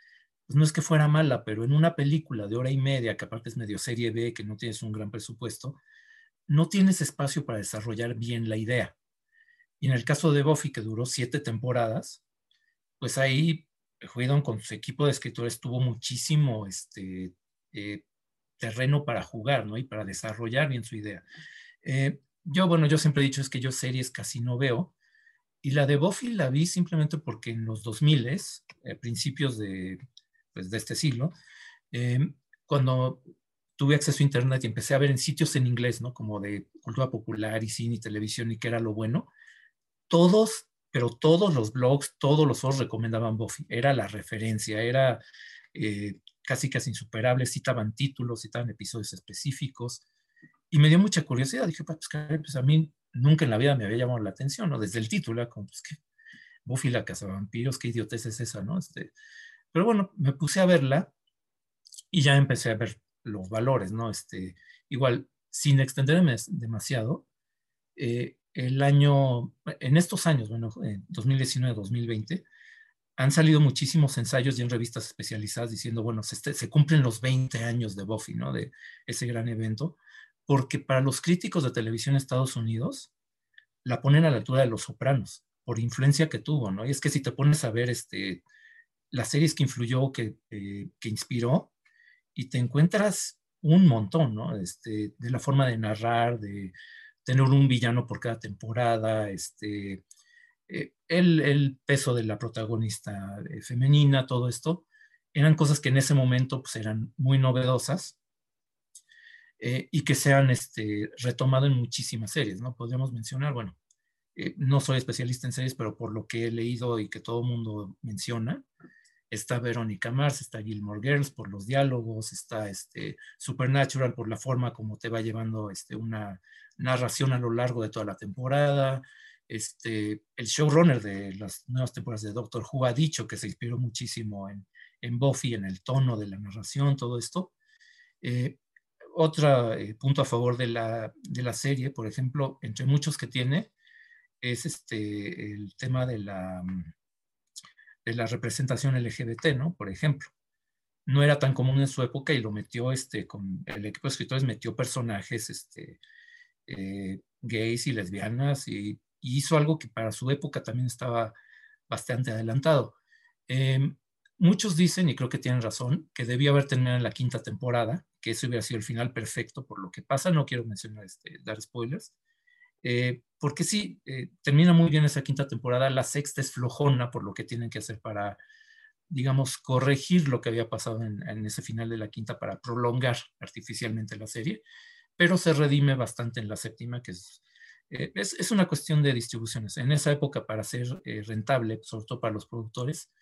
pues no es que fuera mala, pero en una película de hora y media, que aparte es medio serie B, que no tienes un gran presupuesto, no tienes espacio para desarrollar bien la idea. Y en el caso de Buffy, que duró siete temporadas, pues ahí Whedon con su equipo de escritores tuvo muchísimo este, eh, terreno para jugar. Y para desarrollar bien su idea. Eh, yo, bueno, yo siempre he dicho es que yo series casi no veo. Y la de Buffy la vi simplemente porque en los 2000, eh, principios de, pues, de este siglo, cuando tuve acceso a Internet y empecé a ver en sitios en inglés, ¿no? Como de cultura popular y cine y televisión y que era lo bueno, todos, pero todos los blogs, todos los foros recomendaban Buffy. Era la referencia, era eh, casi casi insuperable, citaban títulos, citaban episodios específicos. Y me dio mucha curiosidad. Dije, pues, pues a mí nunca en la vida me había llamado la atención, ¿no? Desde el título, como, pues que Buffy la casa vampiros, qué idiotez es esa, ¿no? Este, pero bueno, me puse a verla y ya empecé a ver los valores, ¿no? Este, igual, sin extenderme demasiado, eh, el año, en estos años, bueno, en 2019-2020, han salido muchísimos ensayos y en revistas especializadas diciendo, bueno, se, se, cumplen los 20 años de Buffy, ¿no? De ese gran evento, porque para los críticos de televisión en Estados Unidos, la ponen a la altura de Los Sopranos, por influencia que tuvo, ¿no? Y es que si te pones a ver este, las series que influyó, que, eh, que inspiró, y te encuentras un montón, ¿no? Este, de la forma de narrar, de tener un villano por cada temporada, este, eh, el, peso de la protagonista eh, femenina, todo esto, eran cosas que en ese momento pues, eran muy novedosas eh, y que se han este, retomado en muchísimas series, ¿no? Podríamos mencionar, bueno, no soy especialista en series, pero por lo que he leído y que todo el mundo menciona, está Verónica Mars, está Gilmore Girls por los diálogos, está este Supernatural por la forma como te va llevando este, una narración a lo largo de toda la temporada. Este, el showrunner de las nuevas temporadas de Doctor Who ha dicho que se inspiró muchísimo en, en Buffy, en el tono de la narración, todo esto. Eh, otro eh, punto a favor de la, de la, serie, por ejemplo, entre muchos que tiene, es este, el tema de la, de la representación LGBT, ¿no? Por ejemplo. No era tan común en su época y lo metió, este, con el equipo de escritores metió personajes este, eh, gays y lesbianas y, hizo algo que para su época también estaba bastante adelantado. Em, muchos dicen, y creo que tienen razón, que debía haber terminado en la quinta temporada, que eso hubiera sido el final perfecto por lo que pasa, no quiero mencionar, este, dar spoilers, eh, porque sí, eh, termina muy bien esa quinta temporada, la sexta es flojona por lo que tienen que hacer para, digamos, corregir lo que había pasado en, en ese final de la quinta para prolongar artificialmente la serie, pero se redime bastante en la séptima, que es, eh, es, una cuestión de distribuciones. En esa época, para ser eh, rentable, sobre todo para los productores,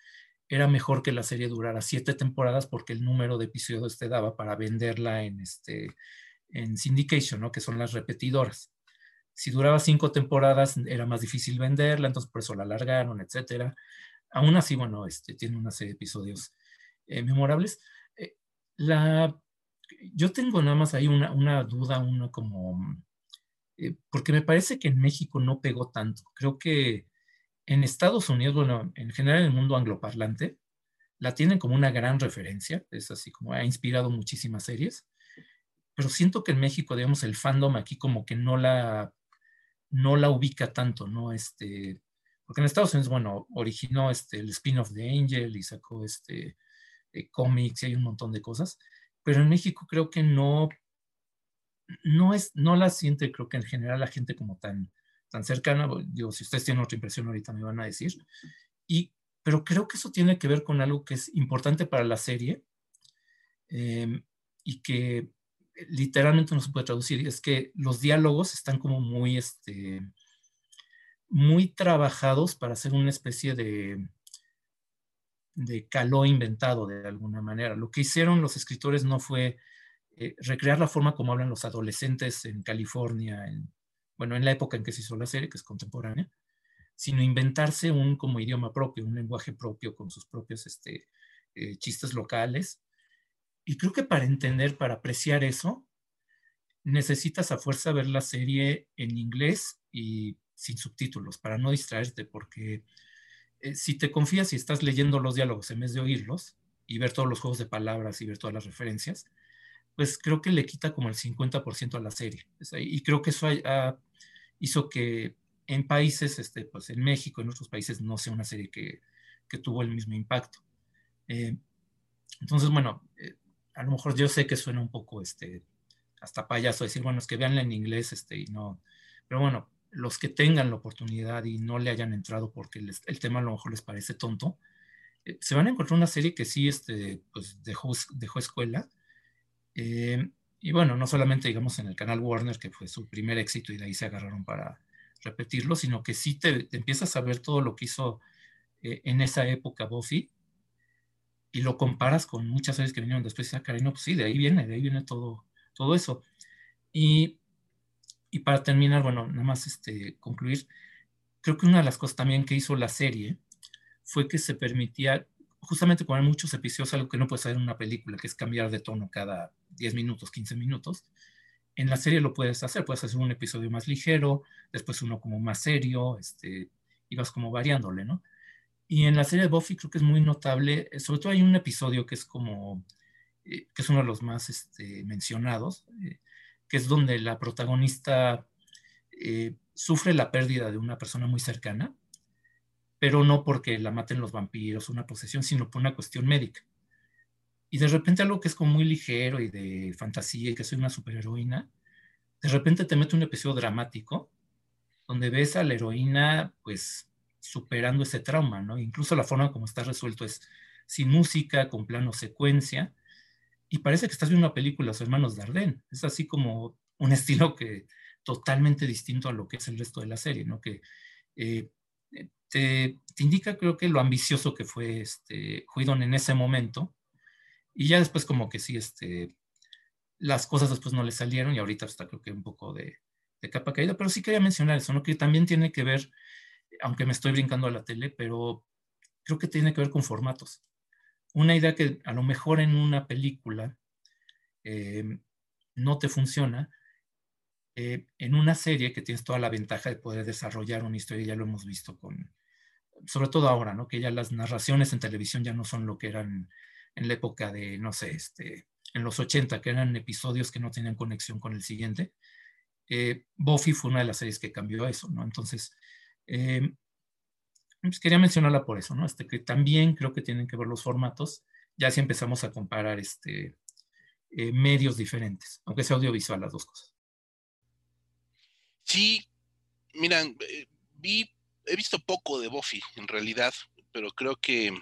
era mejor que la serie durara siete temporadas porque el número de episodios te daba para venderla en, este, en syndication, ¿no? que son las repetidoras. Si duraba cinco temporadas era más difícil venderla, entonces por eso la alargaron, etc. Aún así, bueno, este, tiene una serie de episodios eh, memorables. la yo tengo nada más ahí una, duda, una como, eh, porque me parece que en México no pegó tanto. Creo que en Estados Unidos, bueno, en general en el mundo angloparlante, la tienen como una gran referencia, es así como ha inspirado muchísimas series, pero siento que en México, digamos, el fandom aquí como que no la, no la ubica tanto, ¿no? Este, porque en Estados Unidos, bueno, originó este, el spin-off de Angel y sacó este, eh, cómics y hay un montón de cosas, pero en México creo que no, no, es, no la siente, creo que en general la gente como tan, tan cercana, digo, si ustedes tienen otra impresión ahorita me van a decir, y, pero creo que eso tiene que ver con algo que es importante para la serie em, y que literalmente no se puede traducir, es que los diálogos están como muy, este, muy trabajados para hacer una especie de, de caló inventado de alguna manera. Lo que hicieron los escritores no fue eh, recrear la forma como hablan los adolescentes en California, en, bueno, en la época en que se hizo la serie, que es contemporánea, sino inventarse un como idioma propio, un lenguaje propio con sus propios este, eh, chistes locales. Y creo que para entender, para apreciar eso, necesitas a fuerza ver la serie en inglés y sin subtítulos, para no distraerte, porque eh, si te confías y estás leyendo los diálogos en vez de oírlos y ver todos los juegos de palabras y ver todas las referencias, pues creo que le quita como el 50% a la serie. Y creo que eso hizo que en países, este, pues en México, en otros países, no sea una serie que, que tuvo el mismo impacto. Eh, entonces, bueno, eh, a lo mejor yo sé que suena un poco este, hasta payaso decir, bueno, es que veanla en inglés este, y no, pero bueno, los que tengan la oportunidad y no le hayan entrado porque el tema a lo mejor les parece tonto, eh, se van a encontrar una serie que sí este, pues dejó, dejó escuela. Y bueno, no solamente digamos en el canal Warner, que fue su primer éxito y de ahí se agarraron para, repetirlo, sino que sí te, empiezas a ver todo lo que hizo eh, en esa época Buffy y lo comparas con muchas series que vinieron después y ah, no, pues sí, de ahí viene, de ahí viene todo, todo eso. Y, y para terminar, bueno, nada más este, concluir, creo que una de las cosas también que hizo la serie fue que se permitía justamente poner muchos episodios, algo que no puede ser en una película, que es cambiar de tono cada 10 minutos, 15 minutos en la serie lo puedes hacer, puedes hacer un episodio más ligero, después uno como más serio, este, y vas como variándole, ¿no? Y en la serie de Buffy creo que es muy notable, eh, sobre todo hay un episodio que es como, eh, que es uno de los más este, mencionados, eh, que es donde la protagonista sufre la pérdida de una persona muy cercana, pero no porque la maten los vampiros, una posesión, sino por una cuestión médica. Y de repente algo que es como muy ligero y de fantasía y que soy una superheroína, de repente te mete un episodio dramático donde ves a la heroína pues superando ese trauma, ¿no? Incluso la forma como está resuelto es sin música, con plano secuencia, y parece que estás viendo una película, Los Hermanos Dardenne. Es así como un (laughs) estilo que totalmente distinto a lo que es el resto de la serie, ¿no? Que eh, te, indica, creo que lo ambicioso que fue este Juidon en ese momento, y ya después como que sí, este, las cosas después no le salieron y ahorita está creo que un poco de, capa caída, pero sí quería mencionar eso, ¿no? Que también tiene que ver, aunque me estoy brincando a la tele, pero creo que tiene que ver con formatos. Una idea que a lo mejor en una película eh, no te funciona, eh, en una serie que tienes toda la ventaja de poder desarrollar una historia, ya lo hemos visto con, sobre todo ahora, ¿no? Que ya las narraciones en televisión ya no son lo que eran en la época de, no sé, este, en los 80, que eran episodios que no tenían conexión con el siguiente. Eh, Buffy fue una de las series que cambió eso, ¿no? Entonces, eh, pues quería mencionarla por eso, ¿no? Este, que también creo que tienen que ver los formatos, ya si empezamos a comparar este, eh, medios diferentes, aunque sea audiovisual, las dos cosas. Sí, miran, vi, he visto poco de Buffy en realidad, pero creo que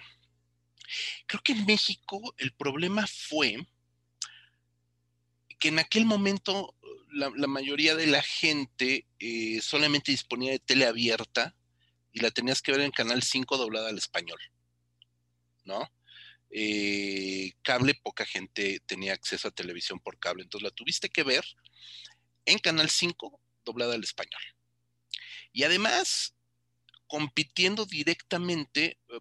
Creo que en México el problema fue que en aquel momento la, mayoría de la gente eh, solamente disponía de tele abierta y la tenías que ver en Canal 5 doblada al español, ¿no? Eh, cable, poca gente tenía acceso a televisión por cable, entonces la tuviste que ver en Canal 5 doblada al español. Y además, compitiendo directamente, eh,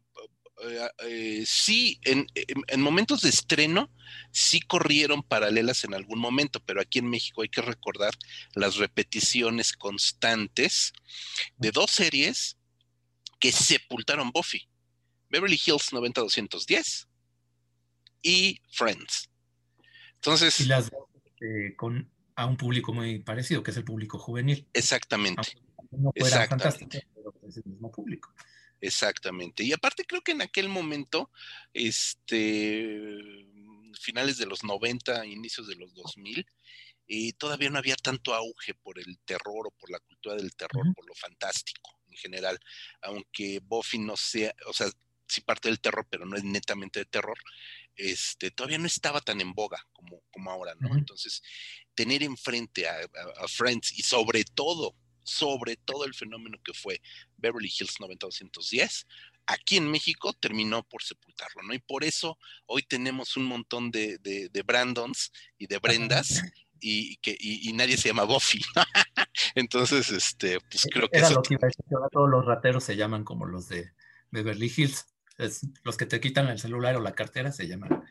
eh, eh, sí, en, momentos de estreno, sí corrieron paralelas en algún momento, pero aquí en México hay que recordar las repeticiones constantes de dos series que sepultaron Buffy. Beverly Hills 90210 y Friends. Entonces... Y las eh, con a un público muy parecido, que es el público juvenil. Exactamente. No Exactamente. pero es el mismo público. Exactamente. Y aparte creo que en aquel momento, este, finales de los 90, inicios de los 2000, eh, todavía no había tanto auge por el terror o por la cultura del terror, por lo fantástico en general, aunque Buffy no sea, o sea, sí parte del terror, pero no es netamente de terror, este, todavía no estaba tan en boga como, como ahora, ¿no? Entonces, tener enfrente a, a Friends y sobre todo sobre todo el fenómeno que fue Beverly Hills 90210, aquí en México terminó por sepultarlo, ¿no? Y por eso hoy tenemos un montón de, de, Brandons y de Brendas y, que, y, nadie se llama Buffy. (laughs) Entonces, este, pues creo que... Era lo que iba a decir, ahora todos los rateros se llaman como los de Beverly Hills. los que te quitan el celular o la cartera se llaman,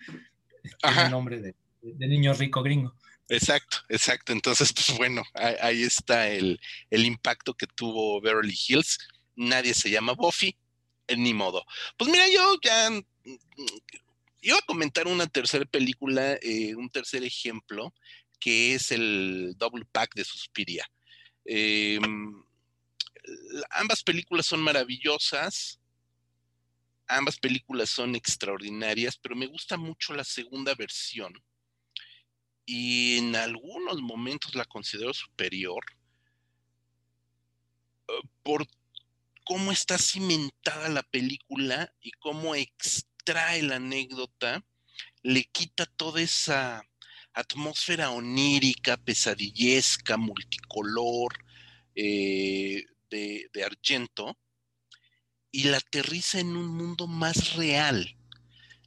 el nombre de, de niño rico gringo. Exacto, exacto. Entonces, pues bueno, ahí, está el, impacto que tuvo Beverly Hills. Nadie se llama Buffy, Ni modo. Pues mira, yo ya mm, iba a comentar una tercera película, eh, un tercer ejemplo, que es el Double Pack de Suspiria. Em, ambas películas son maravillosas, ambas películas son extraordinarias, pero me gusta mucho la segunda versión y en algunos momentos la considero superior eh, por cómo está cimentada la película y cómo extrae la anécdota, le quita toda esa atmósfera onírica, pesadillesca, multicolor eh, de, de Argento y la aterriza en un mundo más real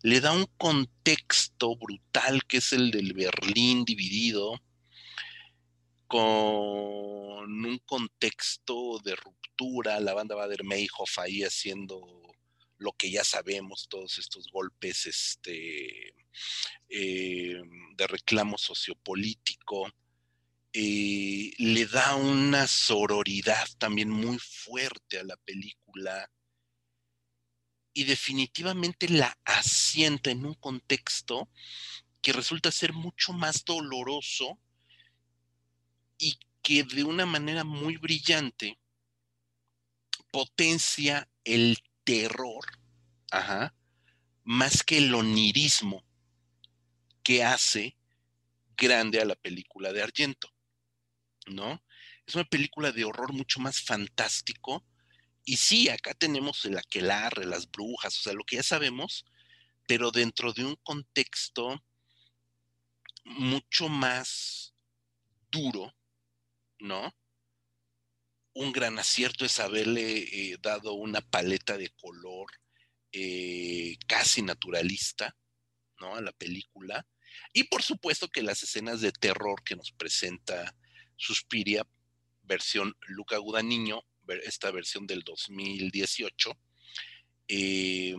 le da un contexto brutal que es el del Berlín dividido, con un contexto de ruptura, la banda Bader Meinhof ahí haciendo lo que ya sabemos, todos estos golpes este, eh, de reclamo sociopolítico, eh, le da una sororidad también muy fuerte a la película y definitivamente la asienta en un contexto que resulta ser mucho más doloroso y que de una manera muy brillante potencia el terror, más que el onirismo que hace grande a la película de Argento, ¿no? Es una película de horror mucho más fantástico, y sí, acá tenemos el aquelarre, las brujas, o sea, lo que ya sabemos, pero dentro de un contexto mucho más duro, ¿no? Un gran acierto es haberle eh, dado una paleta de color eh, casi naturalista, ¿no? A la película. Y por supuesto que las escenas de terror que nos presenta Suspiria, versión Luca Gudagnino, esta versión del 2018, eh,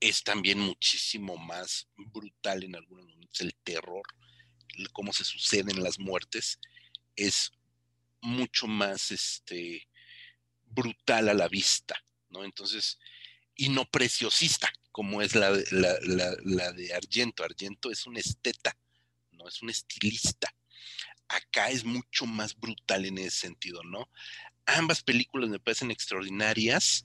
es también muchísimo más brutal en algunos momentos. El terror, cómo se suceden las muertes, es mucho más este, brutal a la vista, ¿no? Entonces, y no preciosista, como es la, la de Argento. Argento es un esteta, no es un estilista. Acá es mucho más brutal en ese sentido, ¿no? Ambas películas me parecen extraordinarias.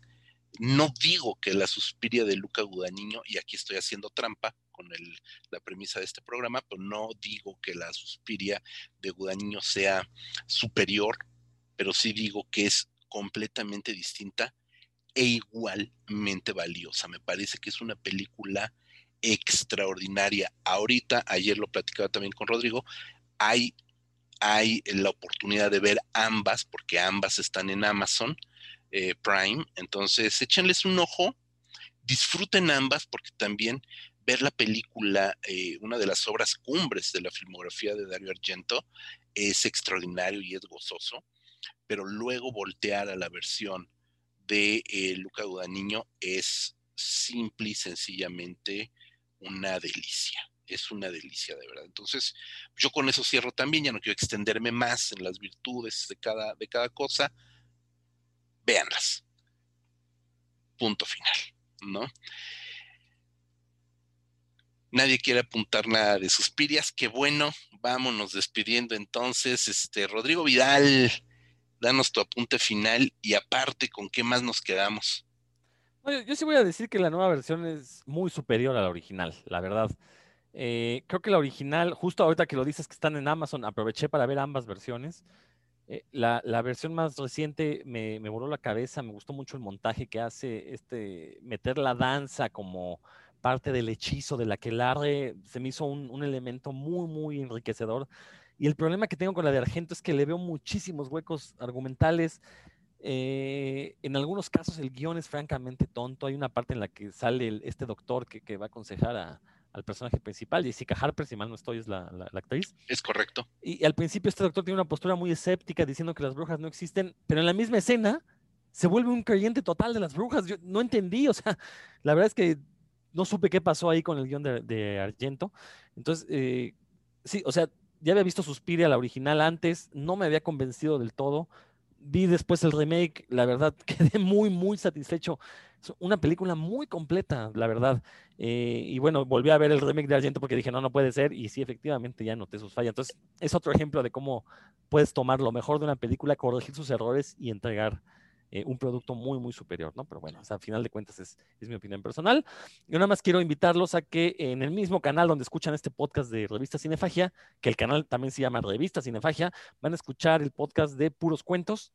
No digo que la Suspiria de Luca Guadagnino, y aquí estoy haciendo trampa con la premisa de este programa, pero no digo que la Suspiria de Guadagnino sea superior, pero sí digo que es completamente distinta e igualmente valiosa. Me parece que es una película extraordinaria. Ahorita, ayer lo platicaba también con Rodrigo, hay hay la oportunidad de ver ambas, porque ambas están en Amazon eh, Prime. Entonces, échenles un ojo, disfruten ambas, porque también ver la película, eh, una de las obras cumbres de la filmografía de Dario Argento, es extraordinario y es gozoso, pero luego voltear a la versión de eh, Luca Guadagnino es simple y sencillamente una delicia es una delicia de verdad. Entonces, yo con eso cierro también, ya no quiero extenderme más en las virtudes de cada, de cada cosa. Véanlas. Punto final, ¿no? Nadie quiere apuntar nada de Suspirias, qué bueno, vámonos despidiendo entonces. Este, Rodrigo Vidal, danos tu apunte final y aparte, ¿con qué más nos quedamos? yo sí voy a decir que la nueva versión es muy superior a la original, la verdad. Eh, creo que la original, justo ahorita que lo dices que están en Amazon, aproveché para ver ambas versiones. Eh, la, versión más reciente me, me, voló la cabeza, me gustó mucho el montaje que hace, este, meter la danza como parte del hechizo de la que Larre se me hizo un, elemento muy, muy enriquecedor. Y el problema que tengo con la de Argento es que le veo muchísimos huecos argumentales. Eh, en algunos casos el guion es francamente tonto. Hay una parte en la que sale este doctor que, que va a aconsejar a, al personaje principal. Jessica Harper, si mal no estoy, es la, actriz. Es correcto. Y, al principio este doctor tiene una postura muy escéptica diciendo que las brujas no existen, pero en la misma escena se vuelve un creyente total de las brujas. Yo no entendí, o sea, (laughs) la verdad es que no supe qué pasó ahí con el guion de, Argento. Entonces, eh, sí, o sea, ya había visto Suspiria, la original, antes, no me había convencido del todo. Vi después el remake, la verdad (laughs) quedé muy, muy satisfecho. Es una película muy completa, la verdad. Eh, y bueno, volví a ver el remake de Argento porque dije, no, no puede ser. Y sí, efectivamente, ya noté sus fallas. Entonces, es otro ejemplo de cómo puedes tomar lo mejor de una película, corregir sus errores y entregar eh, un producto muy, muy superior, ¿no? Pero bueno, al final de cuentas es, es, mi opinión personal. Yo nada más quiero invitarlos a que en el mismo canal donde escuchan este podcast de Revista Cinefagia, que el canal también se llama Revista Cinefagia, van a escuchar el podcast de Puros Cuentos,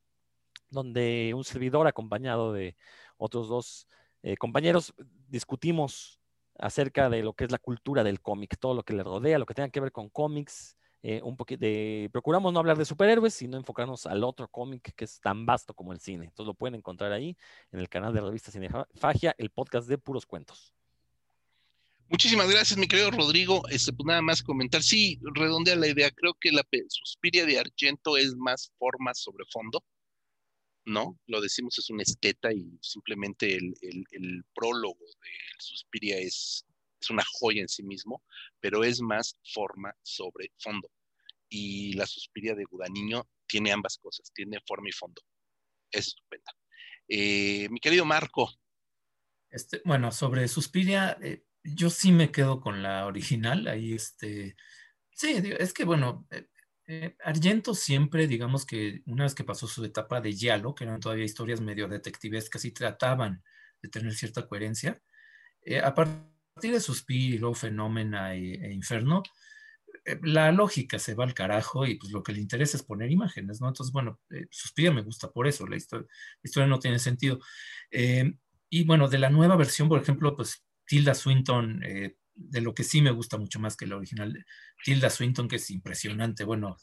donde un servidor acompañado de otros dos eh, compañeros discutimos acerca de lo que es la cultura del cómic, todo lo que le rodea, lo que tenga que ver con cómics, eh, de, procuramos no hablar de superhéroes, sino enfocarnos al otro cómic que es tan vasto como el cine. Entonces lo pueden encontrar ahí en el canal de Revista Cinefagia, el podcast de puros cuentos. Muchísimas gracias, mi querido Rodrigo. Este, pues nada más comentar. Sí, redondea la idea. Creo que la Suspiria de Argento es más forma sobre fondo. ¿No? Lo decimos, es un esteta y simplemente el, el prólogo de Suspiria es es una joya en sí mismo, pero es más forma sobre fondo. Y la Suspiria de Gudaniño tiene ambas cosas, tiene forma y fondo. Es estupenda. Eh, mi querido Marco. Este, bueno, sobre Suspiria, eh, yo sí me quedo con la original. Ahí, este, sí, es que bueno, eh, Argento siempre, digamos que una vez que pasó su etapa de Yalo, que eran todavía historias medio detectivescas y trataban de tener cierta coherencia, aparte partir de Suspiro, Fenómena e, e, Inferno, eh, la lógica se va al carajo y pues lo que le interesa es poner imágenes, ¿no? Entonces, bueno, eh, me gusta por eso, la historia, no tiene sentido. Eh, y bueno, de la nueva versión, por ejemplo, pues Tilda Swinton, de lo que sí me gusta mucho más que la original, Tilda Swinton, que es impresionante, bueno,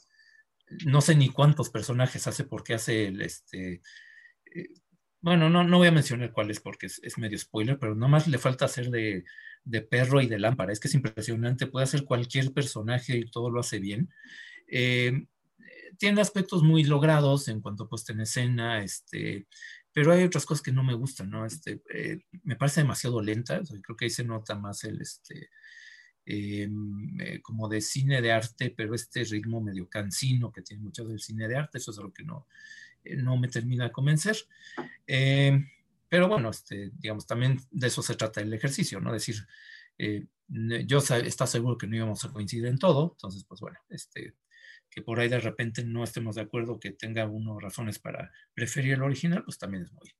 no sé ni cuántos personajes hace porque hace el, este, bueno, no, no voy a mencionar cuáles porque es, es medio spoiler, pero nomás le falta hacer de de perro y de lámpara. Es que es impresionante, puede hacer cualquier personaje y todo lo hace bien. Eh, tiene aspectos muy logrados en cuanto a puesta en escena, este, pero hay otras cosas que no me gustan, ¿no? Este, eh, me parece demasiado lenta, creo que ahí se nota más el, este, em, eh, como de cine de arte, pero este ritmo medio cansino que tiene mucho del cine de arte, eso es algo que no, no me termina de convencer. Pero bueno, este, digamos, también de eso se trata el ejercicio, ¿no? Decir, eh, yo está seguro que no íbamos a coincidir en todo, entonces, pues bueno, este, que por ahí de repente no estemos de acuerdo, que tenga uno razones para preferir el original, pues también es muy,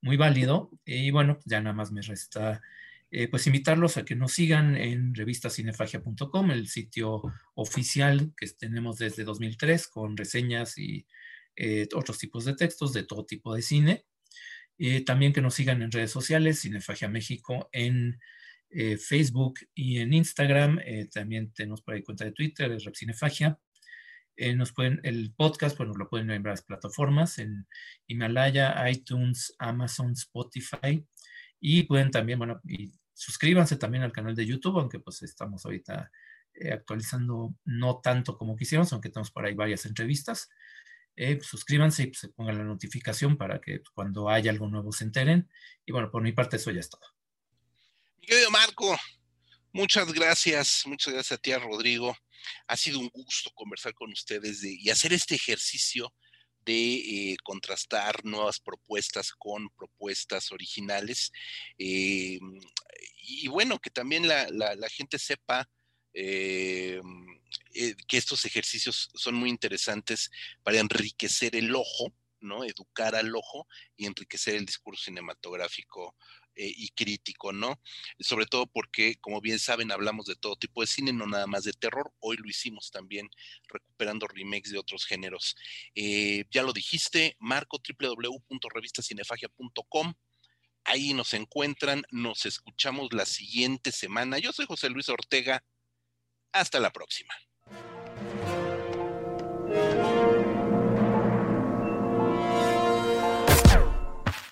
muy válido. Y bueno, ya nada más me resta eh, pues invitarlos a que nos sigan en revistacinefagia.com, el sitio oficial que tenemos desde 2003 con reseñas y eh, otros tipos de textos de todo tipo de cine. Eh, también que nos sigan en redes sociales, Cinefagia México en eh, Facebook y en Instagram. Eh, también tenemos por ahí cuenta de Twitter, es Repcinefagia. nos pueden, el podcast, bueno, lo pueden ver en varias plataformas, en Himalaya, iTunes, Amazon, Spotify. Y pueden también, bueno, y suscríbanse también al canal de YouTube, aunque pues estamos ahorita actualizando no tanto como quisiéramos, aunque tenemos por ahí varias entrevistas. Eh, pues, suscríbanse y pues, se pongan la notificación para que cuando haya algo nuevo se enteren. Y bueno, por mi parte eso ya es todo. Mi querido Marco, muchas gracias, muchas gracias a ti, a Rodrigo. Ha sido un gusto conversar con ustedes y hacer este ejercicio de eh, contrastar nuevas propuestas con propuestas originales. Eh, y bueno, que también la, la gente sepa eh, que estos ejercicios son muy interesantes para enriquecer el ojo, ¿no? Educar al ojo y enriquecer el discurso cinematográfico eh, y crítico, ¿no? Sobre todo porque, como bien saben, hablamos de todo tipo de cine, no nada más de terror. Hoy lo hicimos también recuperando remakes de otros géneros. Eh, ya lo dijiste, Marco, www.revistacinefagia.com. Ahí nos encuentran, nos escuchamos la siguiente semana. Yo soy José Luis Ortega. Hasta la próxima.